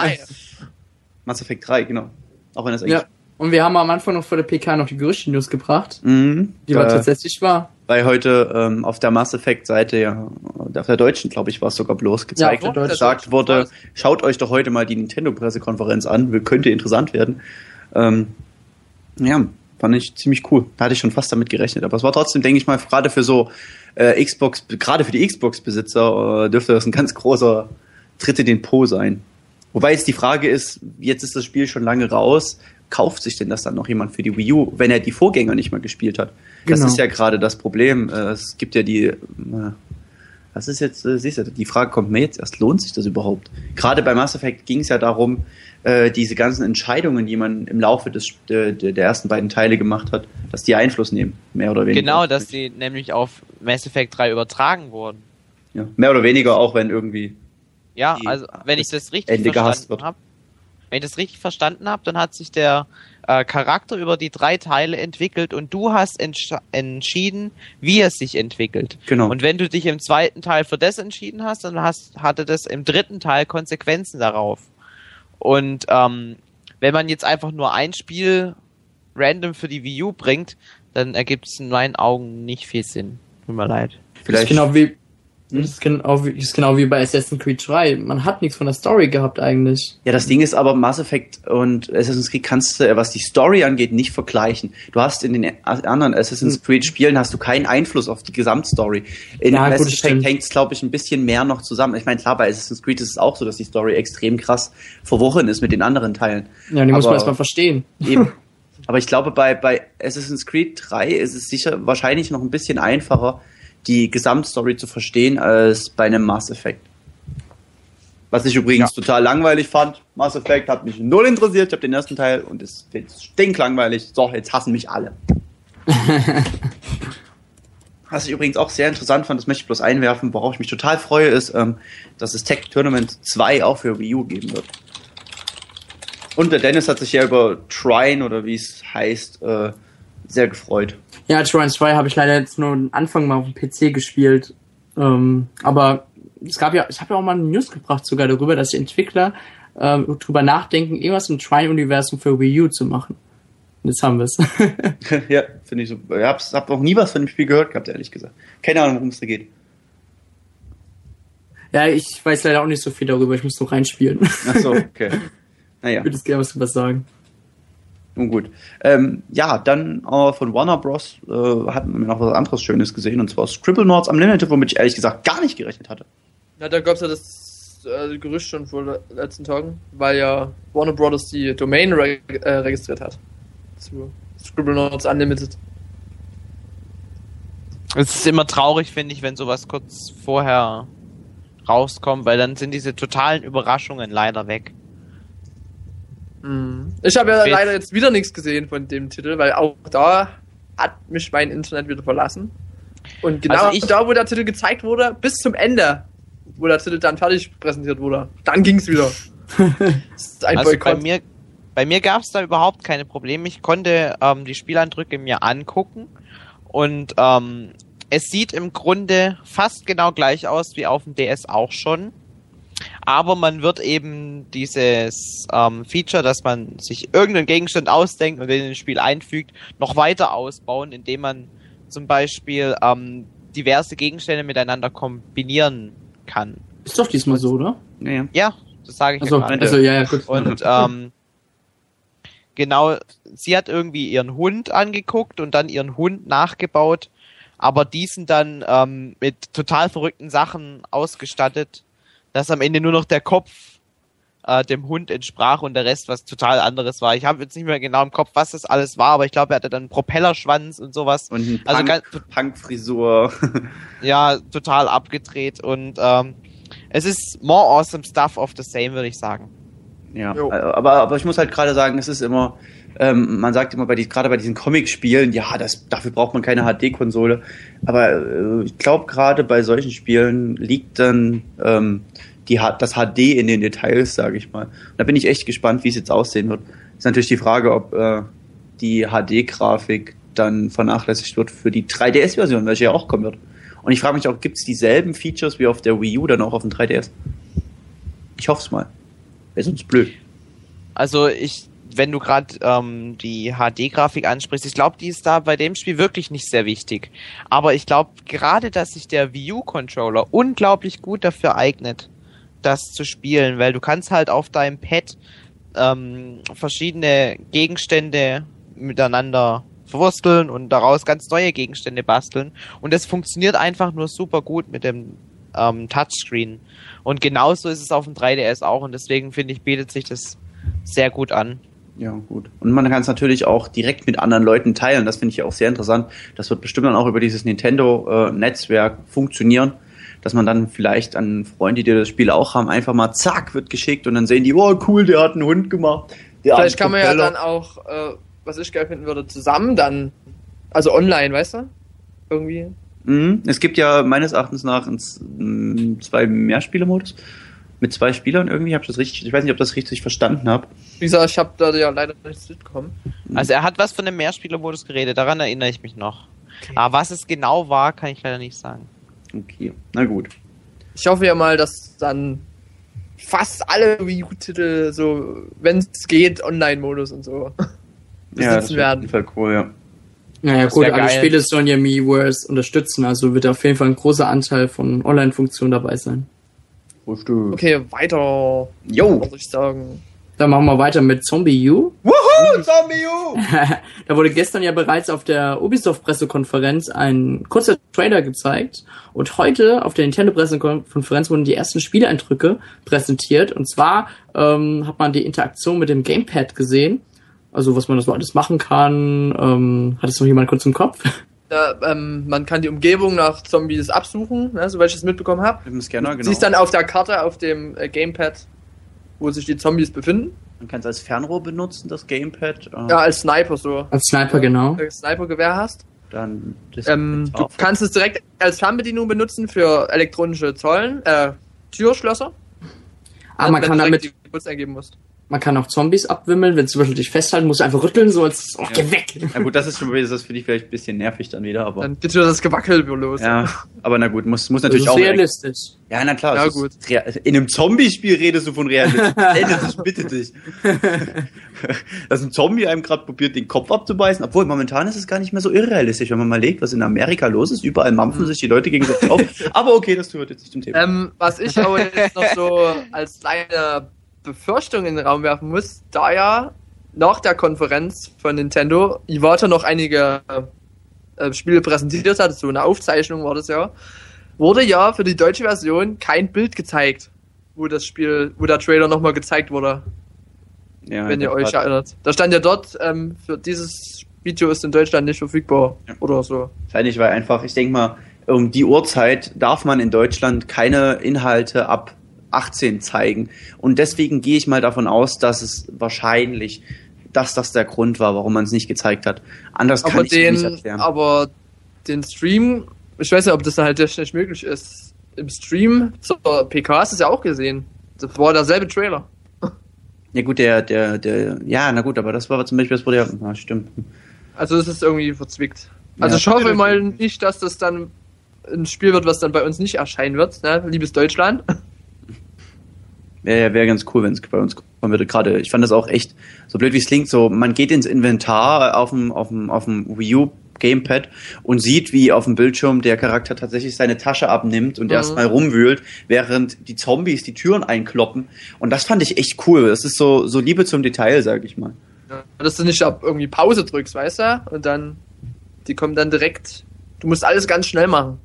Mass Effect 3, genau. Auch wenn das eigentlich. Ja. Und wir haben am Anfang noch vor der PK noch die Gerüchte-News gebracht, Mhm, die war äh, tatsächlich wahr. weil heute ähm, auf der Mass Effect Seite, ja, auf der deutschen, glaube ich, war es sogar bloß gezeigt, Ja, auf der gesagt wurde, schaut euch doch heute mal die Nintendo-Pressekonferenz an, könnte interessant werden. Ähm, ja, fand ich ziemlich cool. Da hatte ich schon fast damit gerechnet. Aber es war trotzdem, denke ich mal, gerade für so äh, Xbox, gerade für die Xbox-Besitzer äh, dürfte das ein ganz großer Tritt in den Po sein. Wobei jetzt die Frage ist, jetzt ist das Spiel schon lange raus, kauft sich denn das dann noch jemand für die Wii U, wenn er die Vorgänger nicht mal gespielt hat? Das Genau. ist ja gerade das Problem. Äh, Es gibt ja die, äh, das ist jetzt, äh, siehst du, die Frage kommt mir jetzt erst, lohnt sich das überhaupt? Gerade bei Mass Effect ging es ja darum, diese ganzen Entscheidungen, die man im Laufe des, der, der ersten beiden Teile gemacht hat, dass die Einfluss nehmen, mehr oder weniger. Genau, dass die nämlich auf Mass Effect 3 übertragen wurden. Ja, mehr oder weniger, auch wenn irgendwie Ja, also wenn ich das richtig Ende gehasst verstanden wird. habe, wenn ich das richtig verstanden habe, dann hat sich der äh, Charakter über die drei Teile entwickelt und du hast entsch entschieden, wie er sich entwickelt. Genau. Und wenn du dich im zweiten Teil für das entschieden hast, dann hast, hatte das im dritten Teil Konsequenzen darauf. Und ähm, wenn man jetzt einfach nur ein Spiel random für die Wii U bringt, dann ergibt es in meinen Augen nicht viel Sinn. Tut mir leid. vielleicht ist genau wie, Hm? ist genau wie, ist genau wie bei Assassin's Creed 3. Man hat nichts von der Story gehabt eigentlich. Ja, das Ding ist aber, Mass Effect und Assassin's Creed kannst du, äh, was die Story angeht, nicht vergleichen. Du hast in den anderen Assassin's Hm. Creed Spielen hast du keinen Einfluss auf die Gesamtstory. In Ja, Mass das Effect hängt es, glaube ich, ein bisschen mehr noch zusammen. Ich meine, klar, bei Assassin's Creed ist es auch so, dass die Story extrem krass verworren ist mit den anderen Teilen. Ja, die muss man Aber- erstmal verstehen. Eben. Aber ich glaube, bei, bei Assassin's Creed 3 ist es sicher wahrscheinlich noch ein bisschen einfacher, die Gesamtstory zu verstehen, als bei einem Mass Effect. Was ich übrigens total langweilig fand. Mass Effect hat mich null interessiert. Ich habe den ersten Teil und es ist stinklangweilig. So, jetzt hassen mich alle. Was ich übrigens auch sehr interessant fand, das möchte ich bloß einwerfen, worauf ich mich total freue, ist, ähm, dass es Tech Tournament 2 auch für Wii U geben wird. Und der Dennis hat sich ja über Trine oder wie es heißt, äh, sehr gefreut. Ja, Trine 2 habe ich leider jetzt nur am Anfang mal auf dem PC gespielt. Ähm, aber es gab ja, ich habe ja auch mal eine News gebracht sogar darüber, dass die Entwickler ähm, drüber nachdenken, irgendwas im Trine-Universum für Wii U zu machen. Und jetzt haben wir es. ja, finde ich so. Ich hab's, hab noch nie was von dem Spiel gehört gehabt, ehrlich gesagt. Keine Ahnung, worum es da geht. ja, ich weiß leider auch nicht so viel darüber, ich muss noch reinspielen. Ach so, okay. Naja, Ich würde es gerne was drüber sagen. Nun gut. Ähm, ja, dann äh, von Warner Bros. Äh, hatten wir noch was anderes Schönes gesehen, und zwar Scribble Nords Unlimited, womit ich ehrlich gesagt gar nicht gerechnet hatte. Ja, da gab es ja das äh, Gerücht schon vor den letzten Tagen, weil ja Warner Brothers die Domain re äh, registriert hat. Zu Scribblenauts Unlimited. Es ist immer traurig, finde ich, wenn sowas kurz vorher rauskommt, weil dann sind diese totalen Überraschungen leider weg. Mhm. Ich habe ja Fehlt- leider jetzt wieder nichts gesehen von dem Titel, weil auch da hat mich mein Internet wieder verlassen. Und genau Also da, wo der Titel gezeigt wurde, bis zum Ende, wo der Titel dann fertig präsentiert wurde, dann ging's wieder. das ist ein Also bei Boykott. mir, bei mir gab es da überhaupt keine Probleme. Ich konnte ähm, die Spieleindrücke mir angucken und ähm, es sieht im Grunde fast genau gleich aus wie auf dem DS auch schon. Aber man wird eben dieses ähm, Feature, dass man sich irgendeinen Gegenstand ausdenkt und den in das Spiel einfügt, noch weiter ausbauen, indem man zum Beispiel ähm, diverse Gegenstände miteinander kombinieren kann. Ist doch diesmal so, oder? Naja. Ja, das sage ich Also, ja also ja, ja, gut. Und ähm, genau, sie hat irgendwie ihren Hund angeguckt und dann ihren Hund nachgebaut, aber diesen dann ähm, mit total verrückten Sachen ausgestattet, dass am Ende nur noch der Kopf äh, dem Hund entsprach und der Rest was total anderes war. Ich habe jetzt nicht mehr genau im Kopf, was das alles war, aber ich glaube, er hatte dann einen Propellerschwanz und sowas. Und ein Also Punk, ganz- Punk-Frisur. Ja, total abgedreht und ähm, es ist more awesome stuff of the same, würde ich sagen. Ja, Jo. aber, aber ich muss halt gerade sagen, es ist immer, ähm, man sagt immer bei die, gerade bei diesen Comic-Spielen, ja, das, dafür braucht man keine HD-Konsole. Aber äh, ich glaube, gerade bei solchen Spielen liegt dann ähm, die, das HD in den Details, sage ich mal. Und da bin ich echt gespannt, wie es jetzt aussehen wird. Ist natürlich die Frage, ob äh, die HD-Grafik dann vernachlässigt wird für die 3DS-Version, welche ja auch kommen wird. Und ich frage mich auch, gibt es dieselben Features wie auf der Wii U dann auch auf dem 3DS? Ich hoffe es mal. Wäre sonst blöd. Also ich, wenn du gerade ähm, die HD-Grafik ansprichst, ich glaube, die ist da bei dem Spiel wirklich nicht sehr wichtig. Aber ich glaube gerade, dass sich der Wii U-Controller unglaublich gut dafür eignet, das zu spielen, weil du kannst halt auf deinem Pad ähm, verschiedene Gegenstände miteinander verwursteln und daraus ganz neue Gegenstände basteln. Und das funktioniert einfach nur super gut mit dem ähm, Touchscreen. Und genauso ist es auf dem 3DS auch und deswegen finde ich, bietet sich das sehr gut an. Ja, gut. Und man kann es natürlich auch direkt mit anderen Leuten teilen. Das finde ich auch sehr interessant. Das wird bestimmt dann auch über dieses Nintendo-Netzwerk funktionieren, dass man dann vielleicht an Freunde, die das Spiel auch haben, einfach mal zack, wird geschickt und dann sehen die, oh cool, der hat einen Hund gemacht. Der Vielleicht kann man ja dann auch, äh, was ich geil finden würde, zusammen dann, also online, weißt du? Irgendwie. Mhm. Es gibt ja meines Erachtens nach ein, mm, zwei Mehrspieler-Modus. Mit zwei Spielern irgendwie, hab ich das richtig, ich weiß nicht, ob ich das richtig verstanden habe. Wie gesagt, ich habe da ja leider nichts mitbekommen. Also er hat was von dem Mehrspielermodus geredet, daran erinnere ich mich noch. Aber was es genau war, kann ich leider nicht sagen. Okay, na gut. Ich hoffe ja mal, dass dann fast alle Wii U-Titel so, wenn es geht, Online-Modus und so Ja, das besitzen wäre auf werden. jeden Fall cool, ja. Naja, Das gut, alle geil. Spiele sollen ja Miiverse unterstützen, also wird auf jeden Fall ein großer Anteil von Online-Funktionen dabei sein. Frühstück. Okay, weiter, Jo! muss ich sagen. Dann machen wir weiter mit Zombie U. Wuhu, Zombie U! da wurde gestern ja bereits auf der Ubisoft-Pressekonferenz ein kurzer Trailer gezeigt. Und heute auf der Nintendo-Pressekonferenz wurden die ersten Spieleeindrücke präsentiert. Und zwar ähm, hat man die Interaktion mit dem Gamepad gesehen. Also was man da so alles machen kann. Ähm, hat es noch jemand kurz im Kopf? Ja, ähm, man kann die Umgebung nach Zombies absuchen, ne, soweit ich es mitbekommen habe. Mit dem Scanner, genau. Siehst dann auf der Karte auf dem äh, Gamepad, wo sich die Zombies befinden. Man kann es als Fernrohr benutzen, das Gamepad. äh, Ja, als Sniper so. Als Sniper, genau. Wenn du Sniper-Gewehr hast. Dann das Ähm, du kannst es direkt als Fernbedienung benutzen für elektronische Zollen, äh, Türschlösser. Aber man wenn kann damit, die Codes eingeben musst. Man kann auch Zombies abwimmeln. Wenn du zum Beispiel dich festhalten musst, du einfach rütteln, so als, oh, geh weg. Na gut, das ist schon wieder, das finde ich vielleicht ein bisschen nervig dann wieder, aber. Dann geht wieder das Gewackel los. ja, aber na gut, muss, muss Das natürlich ist auch. realistisch. Ja, na klar. Ja, ist gut. In einem Zombie-Spiel redest du von Realismus. Ey, ich bitte dich. Dass ein Zombie einem gerade probiert, den Kopf abzubeißen. Obwohl, momentan ist es gar nicht mehr so irrealistisch, wenn man mal legt, was in Amerika los ist. Überall mampfen sich die Leute gegenseitig auf. Aber okay, das gehört jetzt nicht zum Thema. Ähm, was ich aber jetzt noch so als kleine Befürchtung in den Raum werfen muss, da ja nach der Konferenz von Nintendo Iwata noch einige äh, Spiele präsentiert hat, so eine Aufzeichnung war das ja, wurde ja für die deutsche Version kein Bild gezeigt, wo das Spiel, wo der Trailer nochmal gezeigt wurde, ja, wenn ihr euch war- erinnert. Da stand ja dort, ähm, für dieses Video ist in Deutschland nicht verfügbar Ja. oder so. Wahrscheinlich, weil einfach, ich denke mal, um die Uhrzeit darf man in Deutschland keine Inhalte ab 18 zeigen. Und deswegen gehe ich mal davon aus, dass es wahrscheinlich, dass das der Grund war, warum man es nicht gezeigt hat. Anders kann aber ich es mir nicht den, erklären. aber den Stream, ich weiß nicht, ob das halt technisch möglich ist. Im Stream zur PK hast du es ja auch gesehen. Das war derselbe Trailer. Ja gut, der, der, der, ja, na gut, aber das war zum Beispiel, das wurde ja, na, stimmt. Also es ist irgendwie verzwickt. Also Ja, ich hoffe mal nicht, dass das dann ein Spiel wird, was dann bei uns nicht erscheinen wird, ne? liebes Deutschland. Wäre wär ganz cool, wenn es bei uns kommen würde. Gerade, ich fand das auch echt, so blöd wie es klingt, so, man geht ins Inventar auf dem, auf dem, auf dem Wii U Gamepad und sieht, wie auf dem Bildschirm der Charakter tatsächlich seine Tasche abnimmt und Mhm. erstmal rumwühlt, während die Zombies die Türen einkloppen. Und das fand ich echt cool. Das ist so, so Liebe zum Detail, sag ich mal. Dass du nicht ab irgendwie Pause drückst, weißt du? Und dann, die kommen dann direkt, du musst alles ganz schnell machen.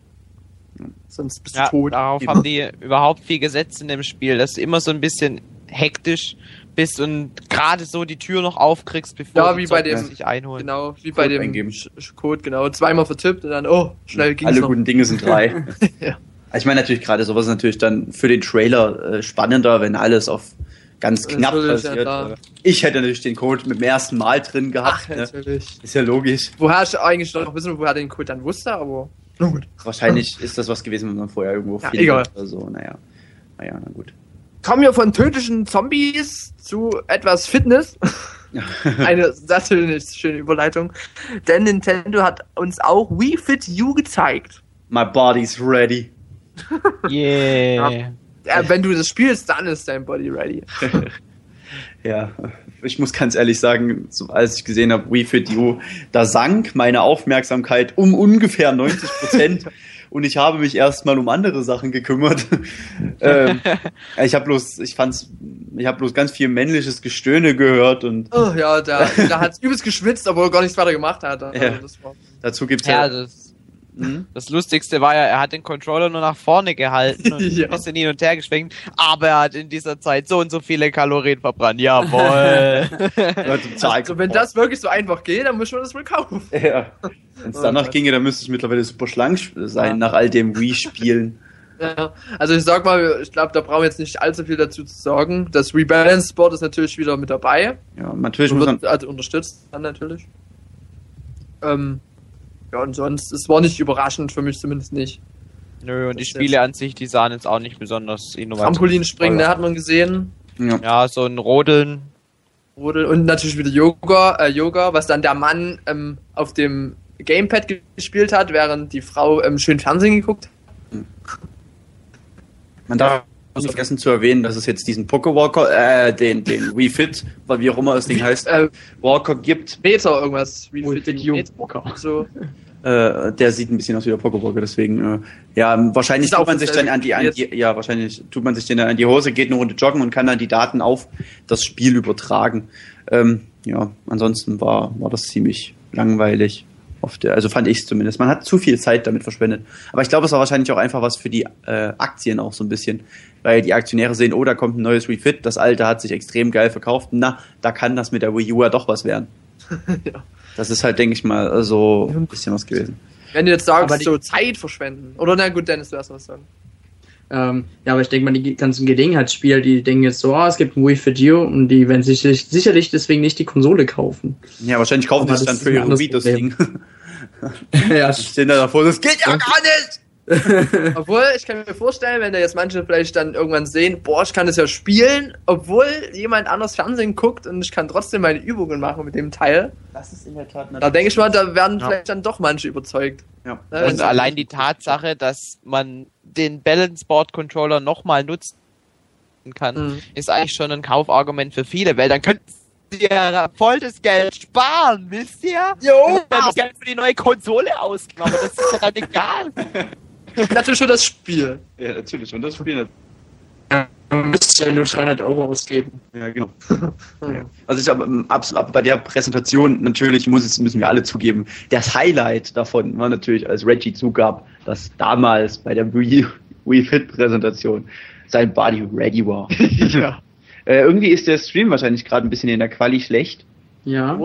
Sonst bist du Ja, tot. darauf haben die überhaupt viel gesetzt in dem Spiel, dass du immer so ein bisschen hektisch bist und gerade so die Tür noch aufkriegst, bevor Ja, wie bei dem- dich einholen. Genau, wie bei Code dem eingeben. Code, genau. Zweimal vertippt und dann, oh, schnell ging's Alle noch. guten Dinge sind drei. Ja. Ich meine natürlich gerade sowas ist natürlich dann für den Trailer äh, spannender, wenn alles auf ganz knapp Natürlich, ja, passiert. Äh, ich hätte natürlich den Code mit dem ersten Mal drin gehabt. Ach, ne? natürlich. Ist ja logisch. Woher ich eigentlich noch wissen, woher den Code dann wusste, aber. Gut. Wahrscheinlich ist das was gewesen, was man vorher irgendwo Ja, egal. oder so. Naja. Naja, na gut. Kommen wir von tödlichen Zombies zu etwas Fitness. Eine natürlich schöne Überleitung. Denn Nintendo hat uns auch Wii Fit U gezeigt. My body's ready. Yeah. Ja, wenn du das spielst, dann ist dein Body ready. Ja, ich muss ganz ehrlich sagen, so, als ich gesehen habe, Wii Fit You, da sank meine Aufmerksamkeit um ungefähr 90 Prozent und ich habe mich erstmal um andere Sachen gekümmert. ähm, ich habe bloß, ich fand's, ich habe bloß ganz viel männliches Gestöhne gehört und Oh ja, da, da hat übelst geschwitzt, obwohl er gar nichts weiter gemacht hat. Also Ja. das war, dazu gibt's Ja, ja, das, Hm? das Lustigste war ja, er hat den Controller nur nach vorne gehalten und Ja. ein bisschen hin und her geschwenkt, aber er hat in dieser Zeit so und so viele Kalorien verbrannt. Jawohl. Also, wenn das wirklich so einfach geht, dann muss man das wohl kaufen. ja. Wenn es danach Oh, ginge, dann müsste ich mittlerweile super schlank sein Ja. nach all dem Wii-Spielen. Ja, also ich sag mal, ich glaube, da brauchen wir jetzt nicht allzu viel dazu zu sagen. Das Rebalance Board ist natürlich wieder mit dabei. Ja, natürlich Und muss man, wird also unterstützt dann natürlich. Ähm, ja, und sonst, es war nicht überraschend, für mich zumindest nicht. Nö, und die Das ist Spiele an sich, die sahen jetzt auch nicht besonders innovativ. Trampolinspringen, ne, hat man gesehen. ja. Ja, so ein Rodeln. Rodel und natürlich wieder Yoga, äh, Yoga, was dann der Mann ähm, auf dem Gamepad gespielt hat, während die Frau ähm, schön Fernsehen geguckt hat. Man darf nicht vergessen zu erwähnen, dass es jetzt diesen Pokewalker, äh, den, den Wii Fit, weil wie auch immer das Ding heißt, Äh, Walker gibt. Meter irgendwas. Wie Wii Fit U. Meter, So. Äh, der sieht ein bisschen aus wie der Pokewalker, deswegen, äh, ja, wahrscheinlich tut man sich dann an die, an die, ja, wahrscheinlich tut man sich dann an die Hose, geht eine Runde joggen und kann dann die Daten auf das Spiel übertragen. Ähm, ja, ansonsten war, war das ziemlich langweilig. Auf der, also fand ich es zumindest. Man hat zu viel Zeit damit verschwendet. Aber ich glaube, es war wahrscheinlich auch einfach was für die äh, Aktien auch so ein bisschen. Weil die Aktionäre sehen, oh, da kommt ein neues Wii Fit, das alte hat sich extrem geil verkauft. Na, da kann das mit der Wii U ja doch was werden. Ja. Das ist halt, denke ich mal, so ein bisschen was gewesen. Wenn du jetzt sagst, Aber die- so Zeit verschwenden. Oder na gut, Dennis, du hast was sagen. Ähm, ja, aber ich denke mal, die ganzen Gelegenheitsspieler, die denken jetzt so, oh, es gibt ein Wii Fit U und die werden sich sicherlich deswegen nicht die Konsole kaufen. Ja, wahrscheinlich kaufen sie es dann für anderes Wii das. Ding. ja, Stehen da davor, das geht ja gar nicht! Obwohl, ich kann mir vorstellen, wenn da jetzt manche vielleicht dann irgendwann sehen, boah, ich kann das ja spielen, obwohl jemand anders Fernsehen guckt und ich kann trotzdem meine Übungen machen mit dem Teil. Das ist in der Tat Da denke ich mal, da werden Ja. vielleicht dann doch manche überzeugt. Ja. Ja, Und allein die Tatsache, dass man den Balance Board Controller nochmal nutzen kann, Mhm. ist eigentlich schon ein Kaufargument für viele, weil dann könnten sie ja voll das Geld sparen, wisst ihr? Jo! Dann das Geld für die neue Konsole ausgeben, aber das ist ja dann egal. Natürlich schon das Spiel. ja, natürlich. Und das Spiel. man müsste ja nur 300 Euro ausgeben. Ja, genau. Ja. Also ich habe ähm, aber bei der Präsentation natürlich muss es müssen wir alle zugeben. Das Highlight davon war natürlich, als Reggie zugab, dass damals bei der Wii, Wii Fit Präsentation sein Body ready war. ja. äh, irgendwie ist der Stream wahrscheinlich gerade ein bisschen in der Quali schlecht. Ja.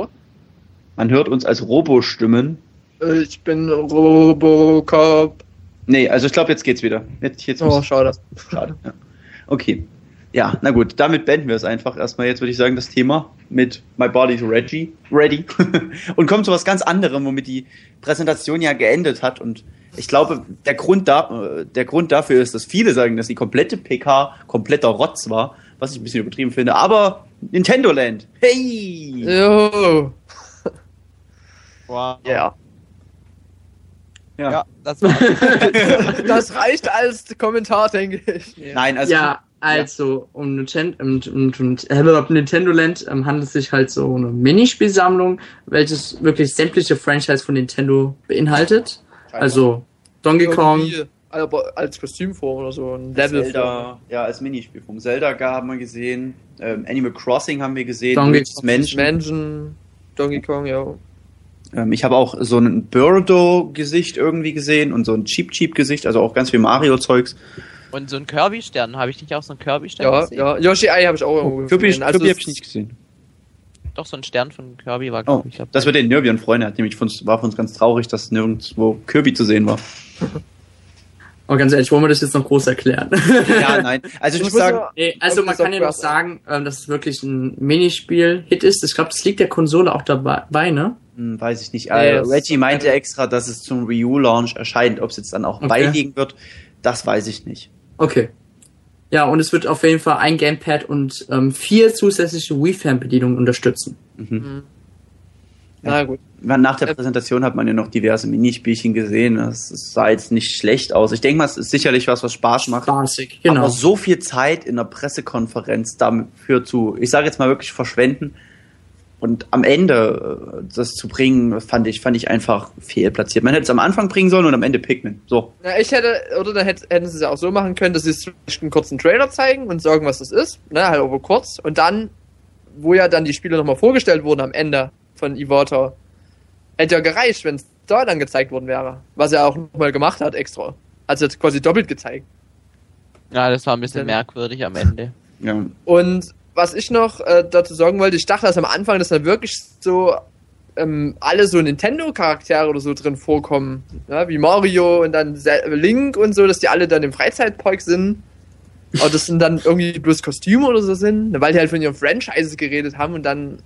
Man hört uns als Robo-Stimmen. Äh, Ich bin Robocop. Nee, also ich glaube, jetzt geht's wieder. Jetzt, jetzt Oh, schade. Schade. Ja. Okay. Ja, na gut, damit beenden wir es einfach. Erstmal jetzt würde ich sagen, das Thema mit My Body's Reggie, ready. und kommen zu was ganz anderem, womit die Präsentation ja geendet hat. Und ich glaube, der Grund, da, der Grund dafür ist, dass viele sagen, dass die komplette PK kompletter Rotz war, was ich ein bisschen übertrieben finde. Aber Nintendo Land, hey! Jo. Wow. Ja. Ja. Ja, das Das reicht als Kommentar, denke ich. Nein, also ja, also um Nintendo, um, um, um, Nintendo Land ähm, handelt es sich halt so eine Minispielsammlung, welches wirklich sämtliche Franchise von Nintendo beinhaltet. Also Donkey Kong, Aber als Kostümform oder so, ein Level. Zelda, ja, als Minispielform. Zelda haben wir gesehen, ähm, Animal Crossing haben wir gesehen, Donkey Kong. Mansion, Donkey Kong, ja. Ähm, ich habe auch so ein Birdo-Gesicht irgendwie gesehen und so ein Cheap-Cheap-Gesicht, also auch ganz viel Mario-Zeugs. Und so ein Kirby-Stern, habe ich nicht auch so einen Kirby-Stern Ja, gesehen? ja. Yoshi Eye habe ich auch irgendwo Kirby, gesehen. Also Kirby es- habe ich nicht gesehen. Doch, so ein Stern von Kirby war, Oh, glaub ich. das wird den Nirvion freuen. Hat nämlich von uns, war für uns ganz traurig, dass nirgendwo Kirby zu sehen war. Aber ganz ehrlich, wollen wir das jetzt noch groß erklären? Ja, nein. Also ich, Ich muss sagen, nur- Nee, also man kann ja noch sagen, ähm, dass es wirklich ein Minispiel-Hit ist. Ich glaube, das liegt der Konsole auch dabei, ne? Hm, weiß ich nicht. Äh, Reggie meinte extra, dass es zum Wii U Launch erscheint. Ob es jetzt dann auch Okay. beiliegen wird, das weiß ich nicht. Okay. Ja, und es wird auf jeden Fall ein Gamepad und ähm, vier zusätzliche Wii-Fernbedienungen unterstützen. Na gut. Nach der Präsentation hat man ja noch diverse Minispielchen gesehen. Das sah jetzt nicht schlecht aus. Ich denke mal, es ist sicherlich was, was Spaß macht. Spaßig, genau. Aber so viel Zeit in einer Pressekonferenz dafür zu, ich sage jetzt mal wirklich verschwenden und am Ende äh, das zu bringen, fand ich, fand ich einfach fehlplatziert. Man hätte es am Anfang bringen sollen und am Ende Pikmin. So. Na, ich hätte, oder dann hätt, hätten sie es ja auch so machen können, dass sie einen kurzen Trailer zeigen und sagen, was das ist, ne, halt aber kurz. Und dann, wo ja dann die Spiele nochmal vorgestellt wurden am Ende von Iwata, hätte ja gereicht, wenn es da dann gezeigt worden wäre. Was er auch nochmal gemacht hat extra. Also jetzt quasi doppelt gezeigt. Ja, das war ein bisschen merkwürdig am Ende. Ja. Und was ich noch äh, dazu sagen wollte, ich dachte, dass am Anfang, dass da wirklich so ähm, alle so Nintendo-Charaktere oder so drin vorkommen. Ja, wie Mario und dann Link und so, dass die alle dann im Freizeitpark sind. Aber das sind dann irgendwie bloß Kostüme oder so sind, weil die halt von ihren Franchises geredet haben und dann,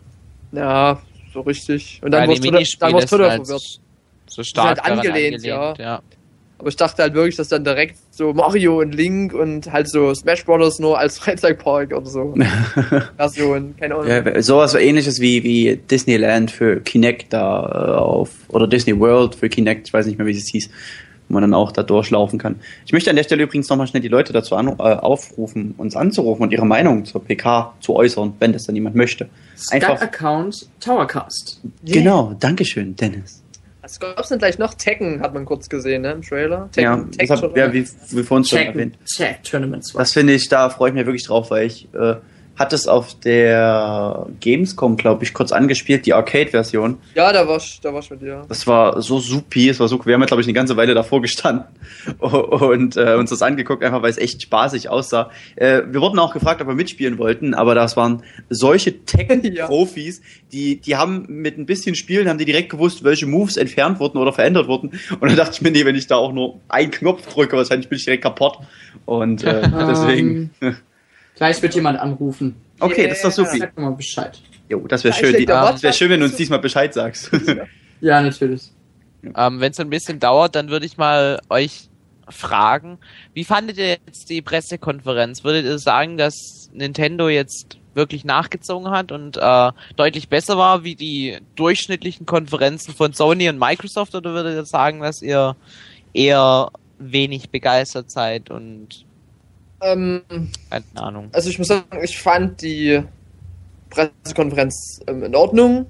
ja, so richtig. Und dann ja, total sind halt verwirrt. so stark halt daran angelehnt, ja. ja. Aber ich dachte halt wirklich, dass dann direkt so Mario und Link und halt so Smash Brothers nur als Freizeitpark oder so. Version, keine Ahnung. Ja, sowas so ähnliches wie, wie Disneyland für Kinect da äh, auf, oder Disney World für Kinect, ich weiß nicht mehr, wie es hieß, wo man dann auch da durchlaufen kann. Ich möchte an der Stelle übrigens nochmal schnell die Leute dazu an, äh, aufrufen, uns anzurufen und ihre Meinung zur PK zu äußern, wenn das dann jemand möchte. Einfach, Sky-Account Towercast. genau, Dankeschön, Dennis. Es gab's dann gleich noch Tekken, hat man kurz gesehen, ne, im Trailer. Ja, Tekken, das hab, ja wie, wie vorhin schon Tekken erwähnt. Tag Tournaments. Das finde ich, da freue ich mich wirklich drauf, weil ich äh, hatte es auf der Gamescom, glaube ich, kurz angespielt, die Arcade-Version. ja, da war's, da war's mit dir. Das war so supi, es war so, wir haben ja, glaube ich, eine ganze Weile davor gestanden und äh, uns das angeguckt, einfach weil es echt spaßig aussah. Äh, wir wurden auch gefragt, ob wir mitspielen wollten, aber das waren solche Tech-Profis, die, die haben mit ein bisschen Spielen, haben die direkt gewusst, welche Moves entfernt wurden oder verändert wurden. Und dann dachte ich mir, nee, wenn ich da auch nur einen Knopf drücke, wahrscheinlich bin ich direkt kaputt. Und äh, deswegen, Gleich wird jemand anrufen. okay, das ist doch supi. Sag mal Bescheid. Jo, das wäre schön. Die, das wäre WhatsApp schön, wenn du uns diesmal Bescheid sagst. Ja, natürlich. Ähm, Wenn es ein bisschen dauert, dann würde ich mal euch fragen, wie fandet ihr jetzt die Pressekonferenz? Würdet ihr sagen, dass Nintendo jetzt wirklich nachgezogen hat und äh, deutlich besser war wie die durchschnittlichen Konferenzen von Sony und Microsoft oder würdet ihr sagen, dass ihr eher wenig begeistert seid und Ähm, keine Ahnung. also ich muss sagen, ich fand die Pressekonferenz ähm, in Ordnung,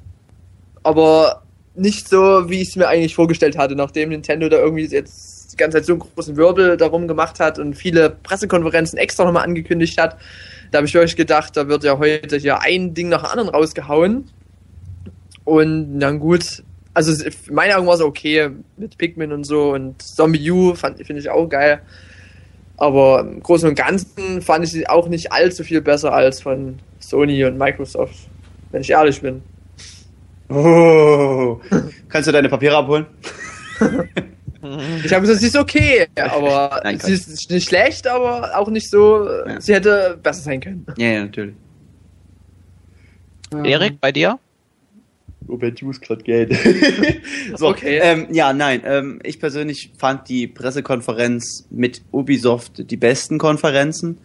aber nicht so, wie ich es mir eigentlich vorgestellt hatte, nachdem Nintendo da irgendwie jetzt die ganze Zeit so einen großen Wirbel darum gemacht hat und viele Pressekonferenzen extra nochmal angekündigt hat. Da habe ich wirklich gedacht, da wird ja heute hier ein Ding nach dem anderen rausgehauen. Und dann gut, also in meinen Augen war es okay mit Pikmin und so und Zombie U finde ich auch geil. Aber im Großen und Ganzen fand ich sie auch nicht allzu viel besser als von Sony und Microsoft, wenn ich ehrlich bin. oh. Kannst du deine Papiere abholen? Ich habe gesagt, sie ist okay, aber Nein, sie ist nicht schlecht, aber auch nicht so. Ja. Sie hätte besser sein können. Ja, ja, natürlich. Ähm, Erik, bei dir? Robert Juice klaut Geld. so, Okay. Ähm, ja, nein, ähm, ich persönlich fand die Pressekonferenz mit Ubisoft die besten Konferenzen,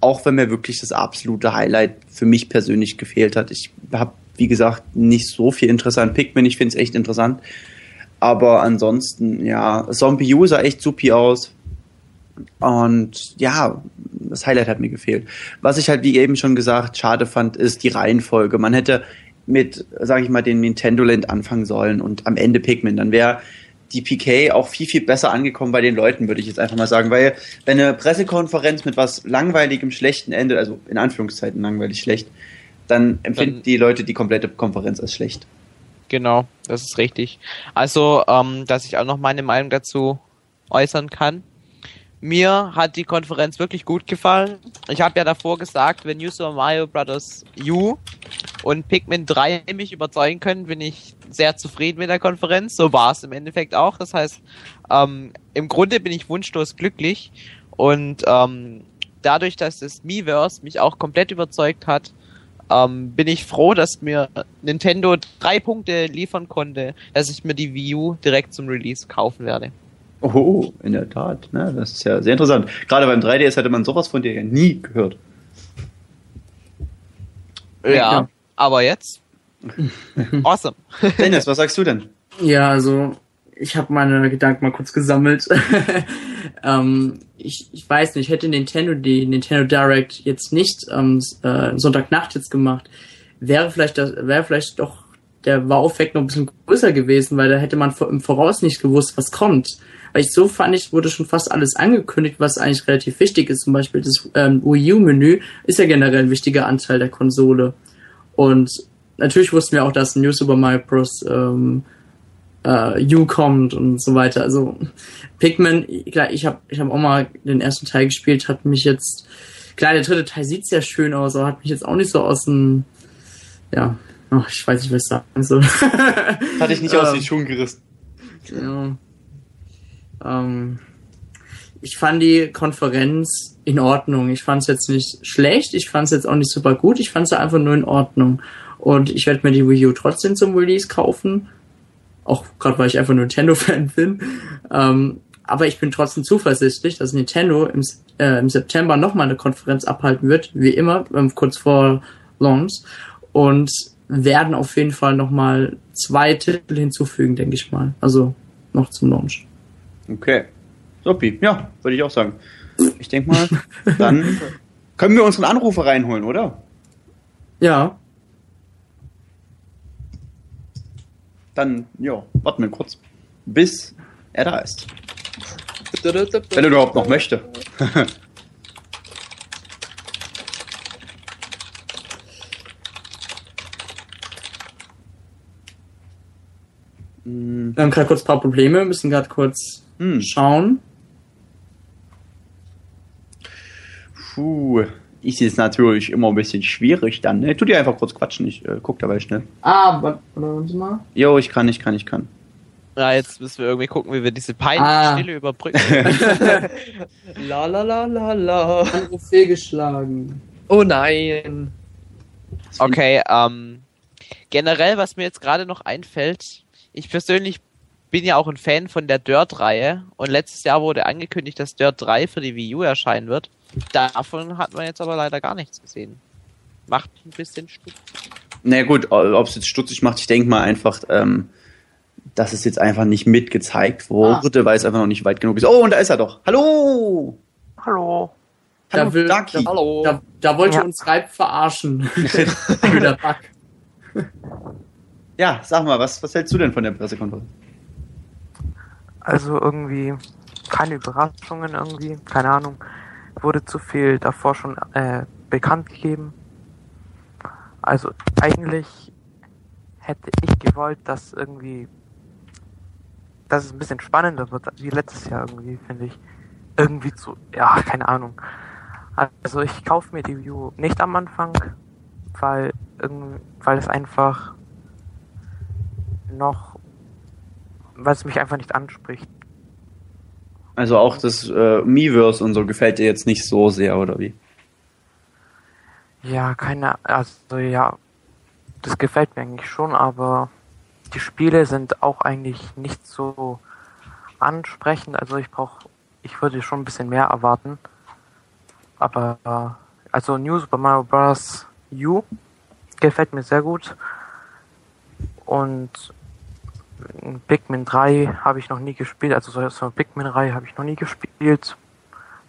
auch wenn mir wirklich das absolute Highlight für mich persönlich gefehlt hat. Ich habe, wie gesagt, nicht so viel interessant. Pikmin, ich finde es echt interessant. Aber ansonsten, ja, Zombie U sah echt supi aus. Und ja, das Highlight hat mir gefehlt. Was ich halt, wie eben schon gesagt, schade fand, ist die Reihenfolge. Man hätte mit, sage ich mal, den Nintendo Land anfangen sollen und am Ende Pikmin. Dann wäre die PK auch viel, viel besser angekommen bei den Leuten, würde ich jetzt einfach mal sagen. Weil wenn eine Pressekonferenz mit was langweiligem, schlechten Ende, also in Anführungszeiten langweilig schlecht, dann empfinden Dann- die Leute die komplette Konferenz als schlecht. Genau, das ist richtig. Also, ähm, dass ich auch noch meine Meinung dazu äußern kann. Mir hat die Konferenz wirklich gut gefallen. Ich habe ja davor gesagt, wenn New Super Mario Bros. U und Pikmin 3 mich überzeugen können, bin ich sehr zufrieden mit der Konferenz. So war es im Endeffekt auch. Das heißt, ähm, im Grunde bin ich wunschlos glücklich und ähm, dadurch, dass das Miiverse mich auch komplett überzeugt hat, ähm, bin ich froh, dass mir Nintendo drei Punkte liefern konnte, dass ich mir die Wii U direkt zum Release kaufen werde. Oh, in der Tat. Ne? Das ist ja sehr interessant. Gerade beim 3DS hätte man sowas von dir ja nie gehört. Ja, Ja. Aber jetzt. awesome. Dennis, was sagst du denn? Ja, also ich habe meine Gedanken mal kurz gesammelt. ähm, ich, ich weiß nicht, hätte Nintendo die Nintendo Direct jetzt nicht am äh, Sonntagnacht jetzt gemacht, wäre vielleicht das, wäre vielleicht doch der Wow-Effekt noch ein bisschen größer gewesen, weil da hätte man im Voraus nicht gewusst, was kommt. Weil ich so fand, ich wurde schon fast alles angekündigt, was eigentlich relativ wichtig ist. Zum Beispiel das ähm, Wii U-Menü ist ja generell ein wichtiger Anteil der Konsole. Und natürlich wussten wir auch, dass New Super Mario Bros. Ähm, äh, U kommt und so weiter. Also Pikmin, klar, ich habe ich hab auch mal den ersten Teil gespielt, hat mich jetzt, klar, der dritte Teil sieht sehr schön aus, aber hat mich jetzt auch nicht so aus dem, ja, oh, ich weiß nicht, was ich sagen soll. Hatte ich nicht aus Ähm, den Schuhen gerissen. ja. Ähm, ich fand die Konferenz in Ordnung. Ich fand es jetzt nicht schlecht, ich fand es jetzt auch nicht super gut, ich fand es einfach nur in Ordnung. Und ich werde mir die Wii U trotzdem zum Release kaufen. Auch gerade weil ich einfach Nintendo-Fan bin. Ähm, aber ich bin trotzdem zuversichtlich, dass Nintendo im, äh, im September nochmal eine Konferenz abhalten wird, wie immer, ähm, kurz vor Launch. Und werden auf jeden Fall nochmal zwei Titel hinzufügen, denke ich mal. Also noch zum Launch. Okay. Sopi, ja, würde ich auch sagen. Ich denke mal, dann können wir unseren Anrufer reinholen, oder? Ja, Dann, ja, warten wir kurz, bis er da ist. Wenn er überhaupt noch möchte. Wir haben gerade kurz ein paar Probleme, müssen gerade kurz hm, schauen. Puh. Ist jetzt natürlich immer ein bisschen schwierig dann, ne? Tu dir einfach kurz quatschen, ich äh, guck dabei schnell. Ah, warte warte mal. Jo, ich kann, ich kann, ich kann. Ja, jetzt müssen wir irgendwie gucken, wie wir diese peinliche Ah. Stille überbrücken. La la la la la. Fehlgeschlagen. Oh nein. Okay, ähm, generell, was mir jetzt gerade noch einfällt, ich persönlich bin ja auch ein Fan von der Dirt-Reihe und letztes Jahr wurde angekündigt, dass Dirt 3 für die Wii U erscheinen wird. Davon hat man jetzt aber leider gar nichts gesehen. Macht ein bisschen stuck. Na gut, ob es jetzt stutzig macht, ich denke mal einfach, ähm, dass es jetzt einfach nicht mitgezeigt wurde, weil es einfach noch nicht weit genug ist. Oh, und da ist er doch. Hallo! Hallo. Hallo, Da will- Ducky. Hallo. Da, da wollte Ja. uns Reib verarschen. Der Bug. Ja, sag mal, was, was hältst du denn von der Pressekonferenz? Also irgendwie keine Überraschungen irgendwie, keine Ahnung. Wurde zu viel davor schon äh, bekannt gegeben. Also eigentlich hätte ich gewollt, dass irgendwie dass es ein bisschen spannender wird wie letztes Jahr irgendwie, finde ich. Irgendwie zu, ja, keine Ahnung. Also ich kaufe mir die U nicht am Anfang, weil weil es einfach noch weil es mich einfach nicht anspricht. Also auch das äh, Miiverse und so gefällt dir jetzt nicht so sehr, oder wie? Ja, keine, also ja, das gefällt mir eigentlich schon, aber die Spiele sind auch eigentlich nicht so ansprechend. Also ich brauche, ich würde schon ein bisschen mehr erwarten. Aber äh, also New Super Mario Bros. U gefällt mir sehr gut. Und Pikmin 3 habe ich noch nie gespielt, also so eine Pikmin-Reihe habe ich noch nie gespielt.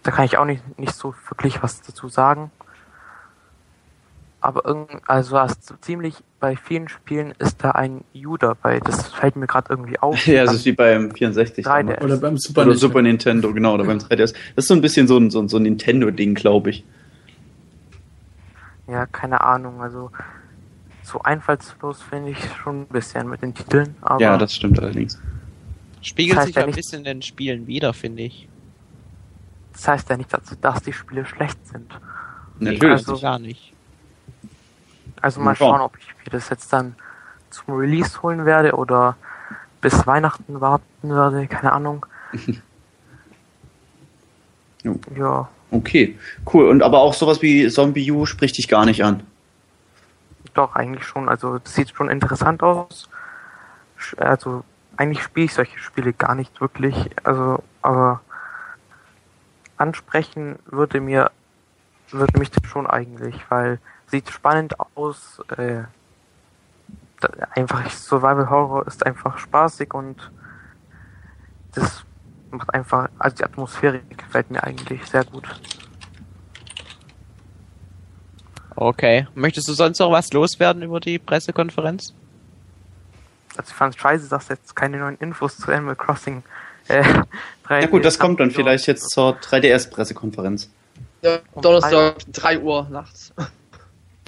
Da kann ich auch nicht, nicht so wirklich was dazu sagen. Aber irgend, also ziemlich bei vielen Spielen ist da ein U dabei. Das fällt mir gerade irgendwie auf. Ja, das ist wie beim 64. 3DS. damals. Oder beim Super, Oder Nintendo. Super Nintendo, genau, oder beim 3DS. Das ist so ein bisschen so ein, so ein, so ein Nintendo-Ding, glaube ich. Ja, keine Ahnung. Also so einfallslos finde ich schon ein bisschen mit den Titeln. Aber Ja, das stimmt allerdings. Spiegelt Das heißt sich ja ein nicht- bisschen in den Spielen wieder, finde ich. das heißt ja nicht dazu, dass die Spiele schlecht sind. Natürlich. Also- gar nicht. Also mal schauen, ob ich mir das jetzt dann zum Release holen werde oder bis Weihnachten warten werde, keine Ahnung. Ja, Okay, cool. Und aber auch sowas wie Zombie U spricht dich gar nicht an. Doch, eigentlich schon. Also das sieht schon interessant aus. Also eigentlich spiele ich solche Spiele gar nicht wirklich. Also, aber ansprechen würde mir würde mich das schon eigentlich, weil sieht spannend aus. Äh, einfach Survival Horror ist einfach spaßig und das macht einfach, also die Atmosphäre gefällt mir eigentlich sehr gut. Okay. Möchtest du sonst noch was loswerden über die Pressekonferenz? Also ich fand es scheiße, dass jetzt keine neuen Infos zu Animal Crossing äh, 3 Ja gut, das kommt dann vielleicht jetzt zur 3DS-Pressekonferenz. Ja, Donnerstag, 3 Uhr nachts.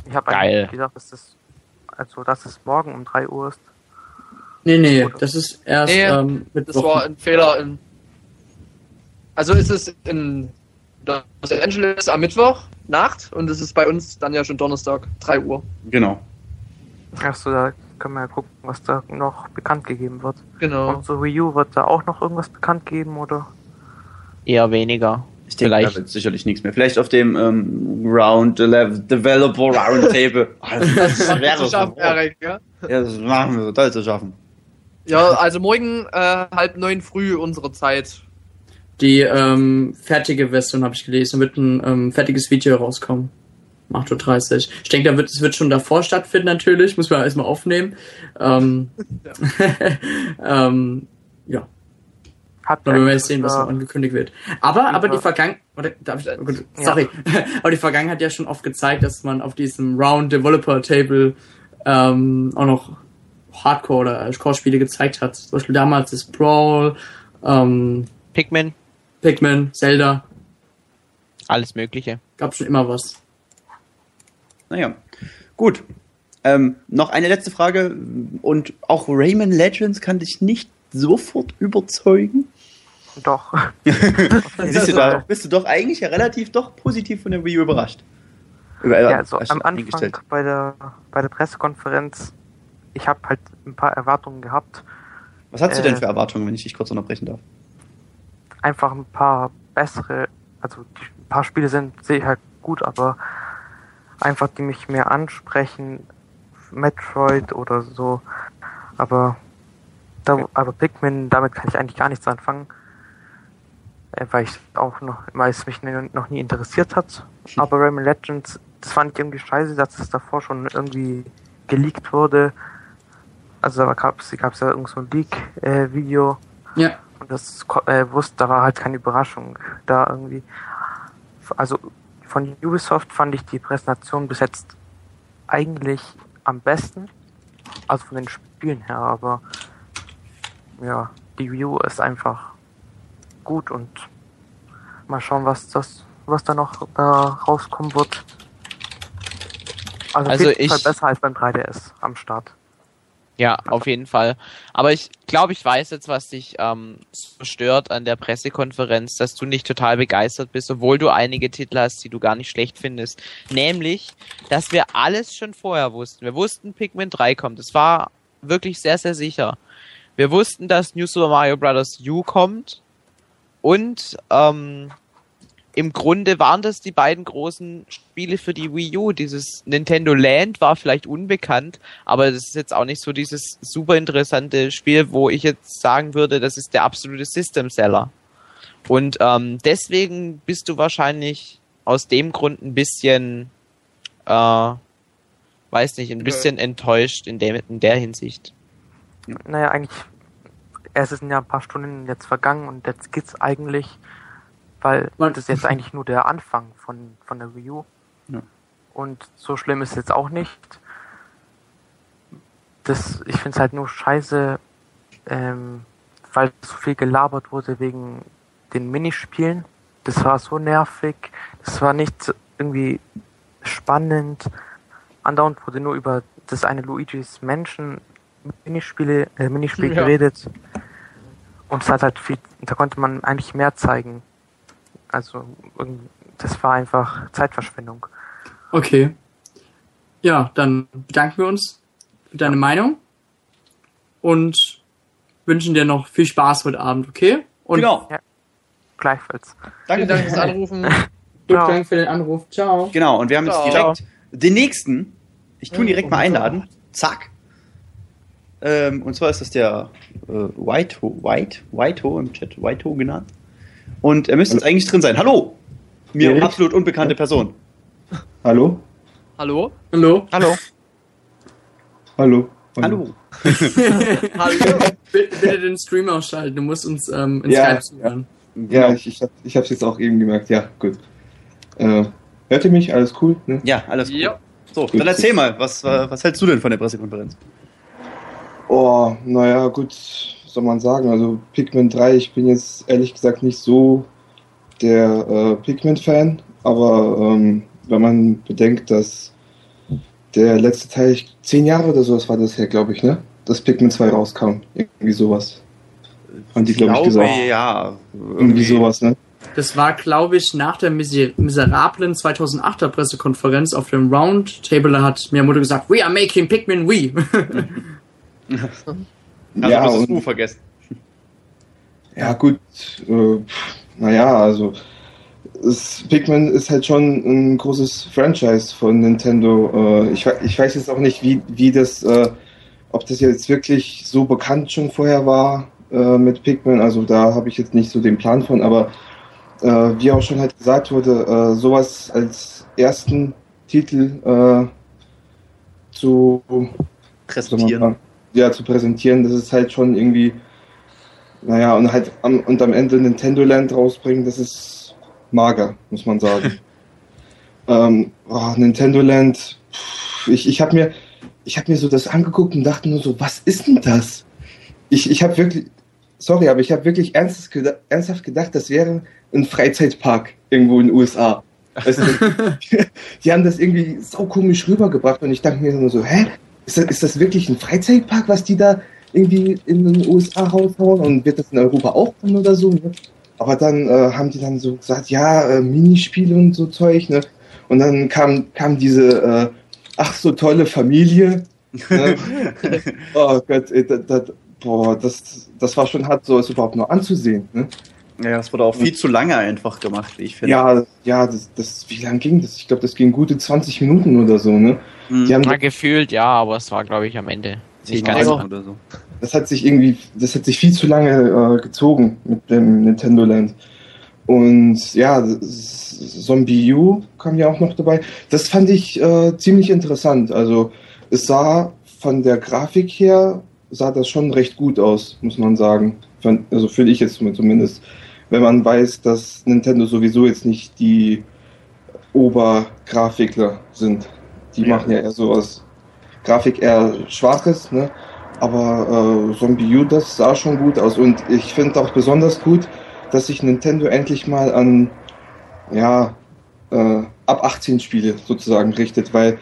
Ich habe Geil. eigentlich gedacht, dass das, also dass es morgen um 3 Uhr ist. Nee, nee, das ist erst Nee, ähm, Das war ein Fehler. In, also ist es in Los Angeles am Mittwoch Nacht und es ist bei uns dann ja schon Donnerstag, 3 Uhr. Genau. Achso, da können wir ja gucken, was da noch bekannt gegeben wird. Genau. Und zur Wii U wird da auch noch irgendwas bekannt geben, oder? Eher weniger. Ich denke, Vielleicht. da wird sicherlich nichts mehr. Vielleicht auf dem ähm, Round Developer Roundtable. Das Das wäre zu so. schaffen, Erik, ja? Ja, das machen wir total zu schaffen. ja, also morgen äh, halb neun früh unsere Zeit. Die ähm, fertige Version habe ich gelesen, da wird ein ähm, fertiges Video rauskommen. Um 8.30 Uhr. Ich denke, da wird, es wird schon davor stattfinden natürlich, muss man erstmal aufnehmen. Ähm, ähm, ja, Habt dann werden wir jetzt sehen, was noch angekündigt wird. Aber, aber die Ja. Vergangenheit, Gott, sorry, aber die Vergangenheit hat ja schon oft gezeigt, dass man auf diesem Round Developer Table ähm, auch noch Hardcore oder Core-Spiele gezeigt hat. Zum Beispiel damals das Brawl, ähm, Pikmin, Pikmin, Zelda, alles Mögliche. gab schon immer was. Naja, gut. Ähm, noch eine letzte Frage. Und auch Rayman Legends kann dich nicht sofort überzeugen? Doch. Siehst du, da bist du doch eigentlich ja relativ doch positiv von der Wii U überrascht. Über, Ja, also hast am du Anfang bei der bei der Pressekonferenz, ich habe halt ein paar Erwartungen gehabt. Was hast du äh, denn für Erwartungen, wenn ich dich kurz unterbrechen darf? Einfach ein paar bessere, also die, ein paar Spiele sind ich halt gut, aber einfach die mich mehr ansprechen, Metroid oder so. Aber da, aber Pikmin, damit kann ich eigentlich gar nichts anfangen. Äh, Weil ich auch noch, weil es mich noch nie interessiert hat. Aber Rayman Legends, das fand ich irgendwie scheiße, dass es davor schon irgendwie geleakt wurde. Also da gab es gab's ja irgend so ein Leak-Video. Ja, Und das äh, wusste, da war halt keine Überraschung da irgendwie. Also von Ubisoft fand ich die Präsentation bis jetzt eigentlich am besten. Also von den Spielen her, aber ja, die View ist einfach gut und mal schauen, was das, was da noch da rauskommen wird. Also, Also auf jeden Fall ich- besser als beim 3DS am Start. Ja, auf jeden Fall. Aber ich glaube, ich weiß jetzt, was dich ähm, stört an der Pressekonferenz, dass du nicht total begeistert bist, obwohl du einige Titel hast, die du gar nicht schlecht findest. Nämlich, dass wir alles schon vorher wussten. Wir wussten, Pikmin 3 kommt. Es war wirklich sehr, sehr sicher. Wir wussten, dass New Super Mario Bros. U kommt. Und ähm, im Grunde waren das die beiden großen Spiele für die Wii U. Dieses Nintendo Land war vielleicht unbekannt, aber das ist jetzt auch nicht so dieses super interessante Spiel, wo ich jetzt sagen würde, das ist der absolute System Seller. Und ähm, deswegen bist du wahrscheinlich aus dem Grund ein bisschen, äh, weiß nicht, ein bisschen enttäuscht in der, in der Hinsicht. Naja, eigentlich, es sind ja ein paar Stunden jetzt vergangen und jetzt geht's eigentlich, weil das ist jetzt eigentlich nur der Anfang von, von der Wii U. Ja. Und so schlimm ist es jetzt auch nicht. Das, ich finde es halt nur scheiße, ähm, weil so viel gelabert wurde wegen den Minispielen. Das war so nervig. Das war nicht irgendwie spannend. Andauernd wurde nur über das eine Luigi's Menschen Minispiele, äh, Minispiel Ja. geredet. Und es hat halt viel, da konnte man eigentlich mehr zeigen. Also das war einfach Zeitverschwendung. Okay. Ja, dann bedanken wir uns für deine Meinung und wünschen dir noch viel Spaß heute Abend, okay? Und genau. Gleichfalls. Danke. Vielen Dank fürs Anrufen. vielen Ja. Dank für den Anruf. Ciao. Genau, und wir haben jetzt Ciao. direkt den nächsten. Ich tue ihn direkt mal einladen. Zack. Ähm, und zwar ist das der äh, Whiteho, White, Whiteho im Chat, Whiteho genannt. Und er müsste jetzt eigentlich drin sein. Hallo! Mir Erik? absolut unbekannte Person. Hallo? Hallo? Hallo. Hallo. Hallo? Hallo. Hallo? Bitte, bitte den Stream ausschalten. Du musst uns ähm, in Ja, Skype zuhören. Ja, ich, ich, hab, ich hab's jetzt auch eben gemerkt. Ja, gut. Äh, hört ihr mich? Alles cool? Ne? Ja, alles gut. Ja. So, dann erzähl mal, was, äh, was hältst du denn von der Pressekonferenz? Oh, naja, gut, soll man sagen. Also Pikmin 3, ich bin jetzt ehrlich gesagt nicht so der äh, Pikmin-Fan, aber ähm, wenn man bedenkt, dass der letzte Teil, ich, zehn Jahre oder sowas war das her, glaube ich, ne? Dass Pikmin 2 rauskam. Irgendwie sowas. Haben die, glaube ich, gesagt. ja. Irgendwie sowas, ne? Das war, glaube ich, nach der miser miserablen 2008er Pressekonferenz auf dem Roundtable hat Miyamoto gesagt, we are making Pikmin Wii. Also ja, du hast das U vergessen. Ja, gut. Äh, naja, also es, Pikmin ist halt schon ein großes Franchise von Nintendo. Äh, ich, ich weiß jetzt auch nicht, wie, wie das, äh, ob das jetzt wirklich so bekannt schon vorher war äh, mit Pikmin. Also da habe ich jetzt nicht so den Plan von, aber äh, wie auch schon halt gesagt wurde, äh, sowas als ersten Titel äh, zu Präsentieren. Ja, zu präsentieren, das ist halt schon irgendwie, naja, und halt am, und am Ende Nintendo Land rausbringen, das ist mager, muss man sagen. ähm, oh, Nintendo Land, pff, ich, ich habe mir, ich habe mir so das angeguckt und dachte nur so, was ist denn das? Ich, ich habe wirklich, sorry, aber ich habe wirklich ernsthaft, ernsthaft gedacht, das wäre ein Freizeitpark irgendwo in den USA. Weißt du, die haben das irgendwie so komisch rübergebracht und ich dachte mir nur so, hä? Ist das, ist das wirklich ein Freizeitpark, was die da irgendwie in den USA raushauen und wird das in Europa auch kommen oder so? Ne? Aber dann äh, haben die dann so gesagt, ja, äh, Minispiele und so Zeug, ne? Und dann kam, kam diese, äh, ach so tolle Familie. Ne? oh Gott, ey, das, das, boah, das, das war schon hart, so es überhaupt nur anzusehen. Ne? Ja, das wurde auch viel zu lange einfach gemacht, wie ich finde. Ja, ja, das, das, wie lang ging das? Ich glaube, das ging gute 20 Minuten oder so, ne? Mhm. Die haben, Mal gefühlt, ja, aber es war, glaube ich, am Ende nicht ganz Neun so. oder so. das hat sich irgendwie, das hat sich viel zu lange äh, gezogen mit dem Nintendo Land. Und ja, das- Zombie U kam ja auch noch dabei. Das fand ich äh, ziemlich interessant. Also es sah von der Grafik her, sah das schon recht gut aus, muss man sagen. Also finde ich jetzt zumindest. Wenn man weiß, dass Nintendo sowieso jetzt nicht die Obergrafikler sind. Die Ja. machen ja eher sowas Grafik eher Schwaches, ne? Aber äh, Zombie U, das sah schon gut aus. Und ich finde auch besonders gut, dass sich Nintendo endlich mal an ja, äh, ab 18 Spiele sozusagen richtet, weil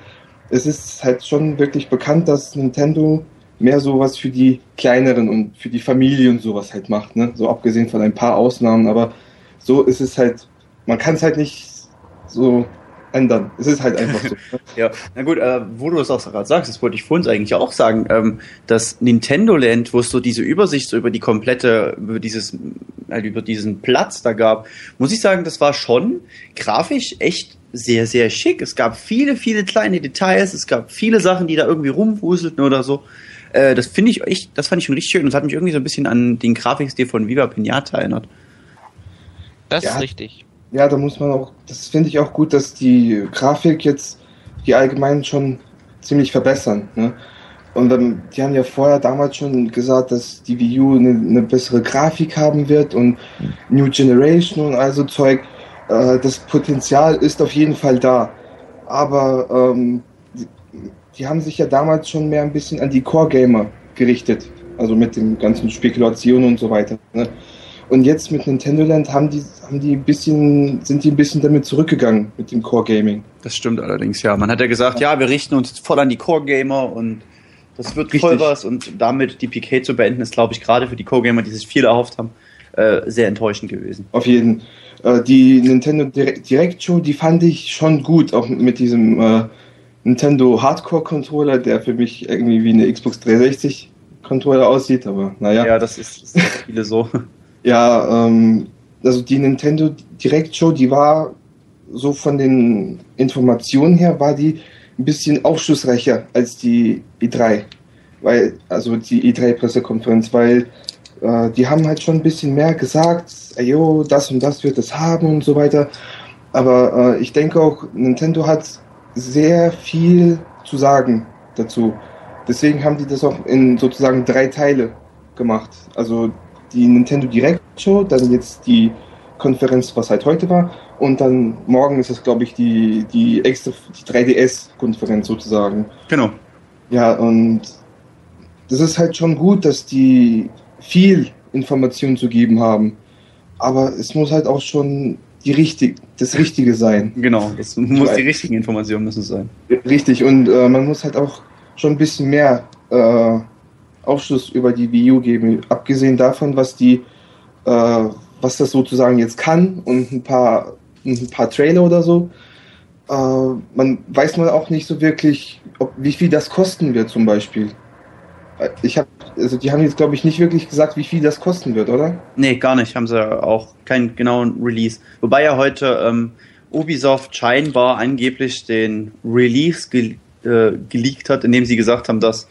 es ist halt schon wirklich bekannt, dass Nintendo mehr sowas für die kleineren und für die Familie und sowas halt macht, ne? So abgesehen von ein paar Ausnahmen, aber so ist es halt, man kann es halt nicht so ändern. Es ist halt einfach so. Ne? Ja, na gut, äh, wo du das auch gerade sagst, das wollte ich vorhin eigentlich auch sagen, ähm, das Nintendo Land, wo es so diese Übersicht so über die komplette, über dieses, halt über diesen Platz da gab, muss ich sagen, das war schon grafisch echt sehr, sehr schick. Es gab viele, viele kleine Details, es gab viele Sachen, die da irgendwie rumwuselten oder so. Äh, das finde ich echt, das fand ich schon richtig schön und das hat mich irgendwie so ein bisschen an den Grafikstil von Viva Pinata erinnert. Das Ja. ist richtig. Ja, da muss man auch, das finde ich auch gut, dass die Grafik jetzt die allgemein schon ziemlich verbessern. Ne? Und dann, die haben ja vorher damals schon gesagt, dass die Wii U eine, eine bessere Grafik haben wird und New Generation und also Zeug. Äh, das Potenzial ist auf jeden Fall da. Aber ähm, die, haben sich ja damals schon mehr ein bisschen an die Core-Gamer gerichtet. Also mit den ganzen Spekulationen und so weiter. Ne? Und jetzt mit Nintendo Land haben die, haben die ein bisschen, sind die ein bisschen damit zurückgegangen mit dem Core Gaming. Das stimmt allerdings, ja. Man hat ja gesagt, ja, wir richten uns voll an die Core-Gamer und das wird voll Richtig. was und damit die PK zu beenden ist, glaube ich, gerade für die Core-Gamer, die sich viel erhofft haben, äh, sehr enttäuschend gewesen. Auf jeden. Äh, die Nintendo Direct, Direct Show, die fand ich schon gut, auch mit diesem äh, Nintendo Hardcore Controller, der für mich irgendwie wie eine Xbox 360 Controller aussieht, aber naja. Ja, das ist, ist für viele so. Ja, ähm, also die Nintendo Direct Show, die war so von den Informationen her, war die ein bisschen aufschlussreicher als die E3. Weil, also die E3-Pressekonferenz, weil äh, die haben halt schon ein bisschen mehr gesagt, ey, yo, das und das wird es haben und so weiter. Aber äh, ich denke auch, Nintendo hat sehr viel zu sagen dazu. Deswegen haben die das auch in sozusagen drei Teile gemacht. Also die Nintendo Direct Show, dann jetzt die Konferenz, was halt heute war, und dann morgen ist es, glaube ich, die, die extra die 3DS-Konferenz sozusagen. Genau. Ja, und das ist halt schon gut, dass die viel Informationen zu geben haben. Aber es muss halt auch schon die richtig, das Richtige sein. Genau, das muss die richtigen Informationen müssen sein. Richtig, und äh, man muss halt auch schon ein bisschen mehr äh, Aufschluss über die Wii U geben. Abgesehen davon, was die, äh, was das sozusagen jetzt kann und ein paar, ein paar Trailer oder so. Äh, man weiß man auch nicht so wirklich, ob, wie viel das kosten wird zum Beispiel. Ich habe, also die haben jetzt glaube ich nicht wirklich gesagt, wie viel das kosten wird, oder? Nee, gar nicht. Haben sie auch keinen genauen Release. Wobei ja heute ähm, Ubisoft scheinbar angeblich den Release ge äh, geleakt hat, indem sie gesagt haben, dass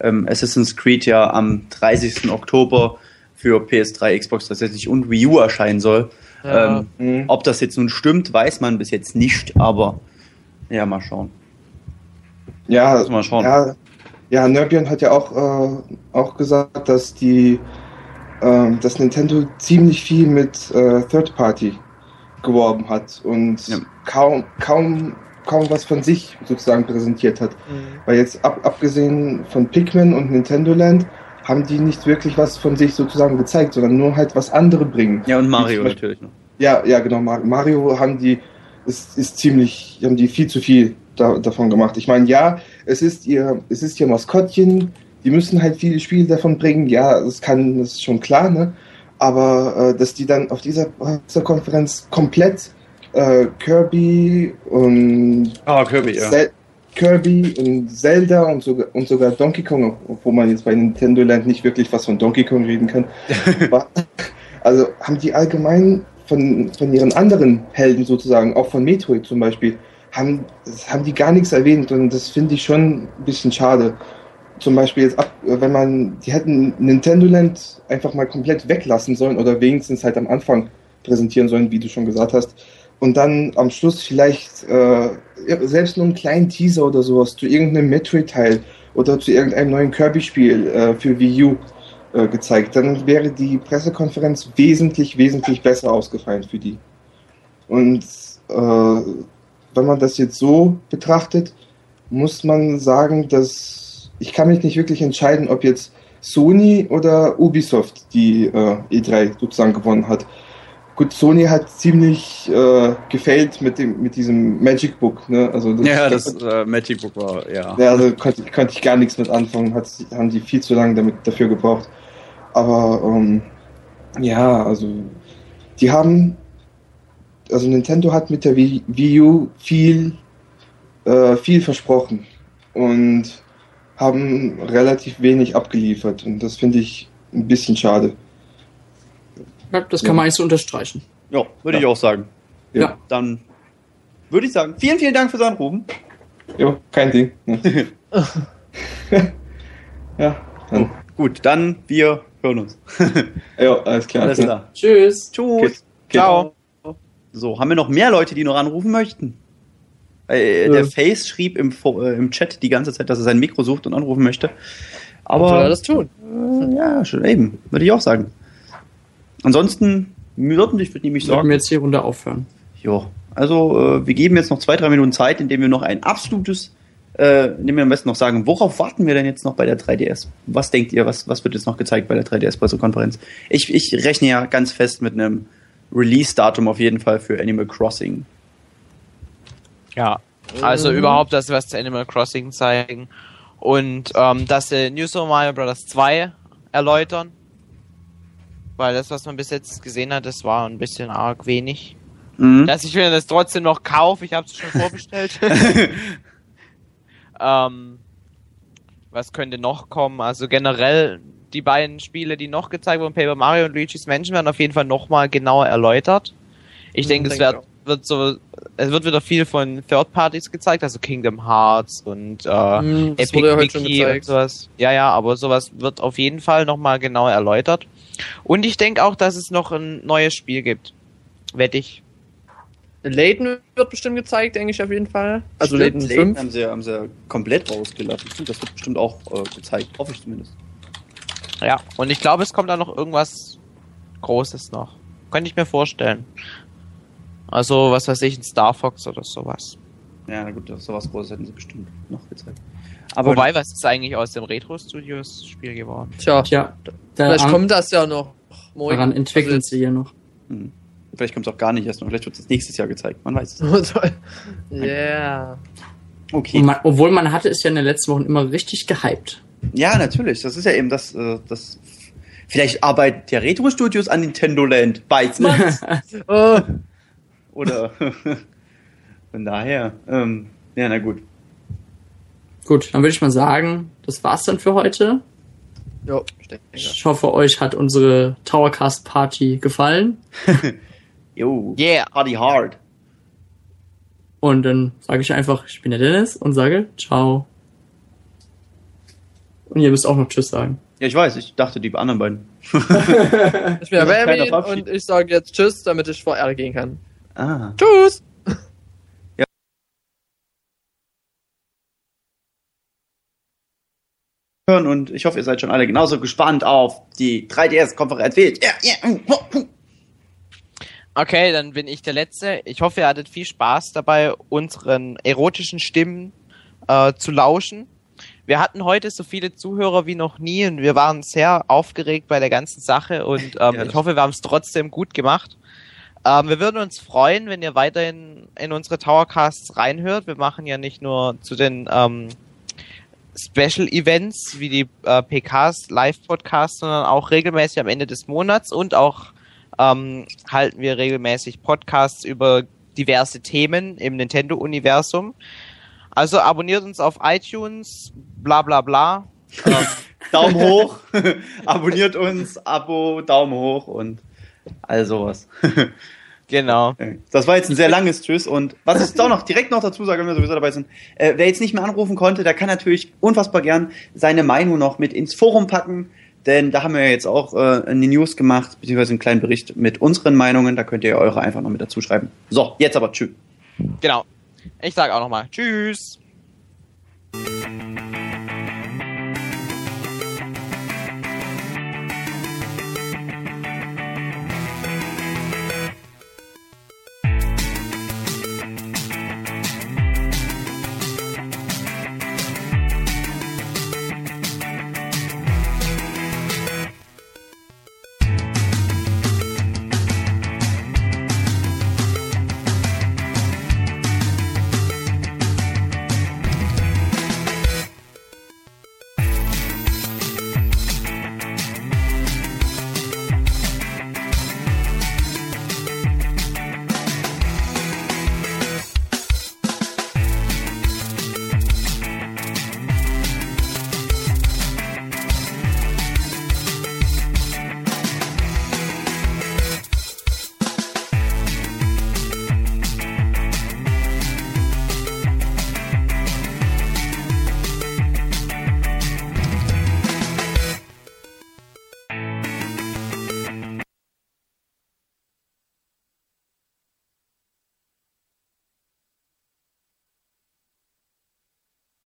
ähm, Assassin's Creed ja am 30. Oktober für PS3, Xbox 360 und Wii U erscheinen soll. Ja. Ähm, Mhm. ob das jetzt nun stimmt, weiß man bis jetzt nicht, aber ja, mal schauen. Ja, Muss mal schauen. ja, ja, Nerbion hat ja auch, äh, auch gesagt, dass die, ähm, dass Nintendo ziemlich viel mit äh, Third Party geworben hat und Ja. kaum, kaum, kaum was von sich sozusagen präsentiert hat. Weil jetzt ab, abgesehen von Pikmin und Nintendo Land haben die nicht wirklich was von sich sozusagen gezeigt, sondern nur halt was andere bringen. Ja, und Mario natürlich noch. Ja, ja, genau. Mar- Mario haben die, es ist ziemlich, haben die viel zu viel da, davon gemacht. Ich meine, ja, es ist ihr, es ist ihr Maskottchen. Die müssen halt viele Spiele davon bringen. Ja, das kann, das ist schon klar, ne? Aber äh, dass die dann auf dieser Pressekonferenz komplett äh, Kirby und Ah, Kirby, ja. Kirby und Zelda und sogar, und sogar Donkey Kong, obwohl man jetzt bei Nintendo Land nicht wirklich was von Donkey Kong reden kann. Aber, also haben die allgemein von, von ihren anderen Helden sozusagen, auch von Metroid zum Beispiel, haben, haben die gar nichts erwähnt und das finde ich schon ein bisschen schade. Zum Beispiel jetzt ab, wenn man, die hätten Nintendo Land einfach mal komplett weglassen sollen oder wenigstens halt am Anfang präsentieren sollen, wie du schon gesagt hast. Und dann am Schluss vielleicht äh, selbst nur einen kleinen Teaser oder sowas zu irgendeinem Metroid-Teil oder zu irgendeinem neuen Kirby-Spiel äh, für Wii U äh, gezeigt. Dann wäre die Pressekonferenz wesentlich, wesentlich besser ausgefallen für die. Und äh, wenn man das jetzt so betrachtet, muss man sagen, dass ich kann mich nicht wirklich entscheiden, ob jetzt Sony oder Ubisoft die äh, E3 sozusagen gewonnen hat. Gut, Sony hat ziemlich äh, gefailt mit dem mit diesem Magic Book, ne? Also das, Ja, das äh, Magic Book war, ja. ja, also konnte, konnte ich gar nichts mit anfangen, hat, haben die viel zu lange damit dafür gebraucht. Aber ähm, ja, also die haben, also Nintendo hat mit der Wii, Wii U viel, äh, viel versprochen und haben relativ wenig abgeliefert und das finde ich ein bisschen schade. Ja, das kann Ja. man eigentlich so unterstreichen. Ja, würde ich auch sagen. Ja. Dann würde ich sagen, vielen, vielen Dank fürs Anrufen. Jo, kein Ding. Ja, dann, Gut, dann wir hören uns. ja, alles klar. Alles klar. Tschüss. Tschüss. Ciao. So, haben wir noch mehr Leute, die noch anrufen möchten? Äh, der Face schrieb im, äh, im Chat die ganze Zeit, dass er sein Mikro sucht und anrufen möchte. Aber soll er das tun? äh, ja, schon eben, würde ich auch sagen. Ansonsten würden ich würde nämlich Sollten sagen, wir jetzt hier runter aufhören. ja, also äh, wir geben jetzt noch zwei, drei Minuten Zeit, indem wir noch ein absolutes, äh, indem wir am besten noch sagen, worauf warten wir denn jetzt noch bei der 3DS? Was denkt ihr, was, was wird jetzt noch gezeigt bei der 3DS-Pressekonferenz? Ich, ich rechne ja ganz fest mit einem Release-Datum auf jeden Fall für Animal Crossing. Ja. Also überhaupt, dass sie was zu Animal Crossing zeigen. Und ähm, dass sie New Super Mario Bros. 2 erläutern. weil das, was man bis jetzt gesehen hat, das war ein bisschen arg wenig. Mhm. Dass ich mir das trotzdem noch kaufe, ich habe es schon vorbestellt. ähm, was könnte noch kommen? Also generell die beiden Spiele, die noch gezeigt wurden, Paper Mario und Luigi's Mansion, werden auf jeden Fall nochmal genauer erläutert. Ich Mhm, denke, es wird, wird so, es wird wieder viel von Third Parties gezeigt, also Kingdom Hearts und äh, Hm, das Epic ja Mickey und sowas. Ja, ja, aber sowas wird auf jeden Fall nochmal genauer erläutert. Und ich denke auch, dass es noch ein neues Spiel gibt. Wette ich. Layton wird bestimmt gezeigt, denke ich auf jeden Fall. Also Layton Layton 5. haben sie, haben sie komplett rausgelassen. Das wird bestimmt auch äh, gezeigt. Hoffe ich zumindest. Ja, und ich glaube, es kommt da noch irgendwas Großes noch. Könnte ich mir vorstellen. Also, was weiß ich, ein Star Fox oder sowas. Ja, na gut, sowas Großes hätten sie bestimmt noch gezeigt. Aber Wobei, was ist eigentlich aus dem Retro Studios Spiel geworden? Tja, Tja, vielleicht kommt das ja noch. Moin. daran entwickeln Also sie hier noch. hm, vielleicht kommt es auch gar nicht erst noch. Vielleicht wird es nächstes Jahr gezeigt. Man weiß es. Yeah. Okay. Man, obwohl man hatte es ja in den letzten Wochen immer richtig gehypt. Ja, natürlich. Das ist ja eben das, äh, das. Vielleicht arbeitet der Retro Studios an Nintendo Land. Man's? Oh, Oder. Von daher. Ähm, ja, na gut. Gut, dann würde ich mal sagen, das war's dann für heute. jo. Ich hoffe, euch hat unsere Towercast Party gefallen. Jo. Yeah! Party hard. Und dann sage ich einfach, ich bin der Dennis und sage ciao. Und ihr müsst auch noch Tschüss sagen. Ja, ich weiß. Ich dachte, die anderen beiden. Ich bin der Baby und ich sage jetzt Tschüss, damit ich vor R gehen kann. Ah. Tschüss! hören und ich hoffe, ihr seid schon alle genauso gespannt auf die 3DS-Konferenz. wie ich. Ja, ja. Okay, dann bin ich der Letzte. Ich hoffe, ihr hattet viel Spaß dabei, unseren erotischen Stimmen äh, zu lauschen. Wir hatten heute so viele Zuhörer wie noch nie und wir waren sehr aufgeregt bei der ganzen Sache und ähm, Ja, ich hoffe, wir haben es trotzdem gut gemacht. Ähm, wir würden uns freuen, wenn ihr weiterhin in unsere Towercasts reinhört. Wir machen ja nicht nur zu den ähm, Special Events wie die äh, PKs, Live-Podcasts, sondern auch regelmäßig am Ende des Monats und auch ähm, halten wir regelmäßig Podcasts über diverse Themen im Nintendo-Universum. Also abonniert uns auf iTunes, bla bla bla. Ähm, Daumen hoch. Abonniert uns, Abo, Daumen hoch und all sowas. genau. Das war jetzt ein sehr langes Tschüss und was ich auch noch direkt noch dazu sage, wenn wir sowieso dabei sind, äh, wer jetzt nicht mehr anrufen konnte, der kann natürlich unfassbar gern seine Meinung noch mit ins Forum packen, denn da haben wir ja jetzt auch äh, eine News gemacht, beziehungsweise einen kleinen Bericht mit unseren Meinungen, da könnt ihr eure einfach noch mit dazu schreiben. So, jetzt aber tschüss. Genau. Ich sage auch nochmal Tschüss.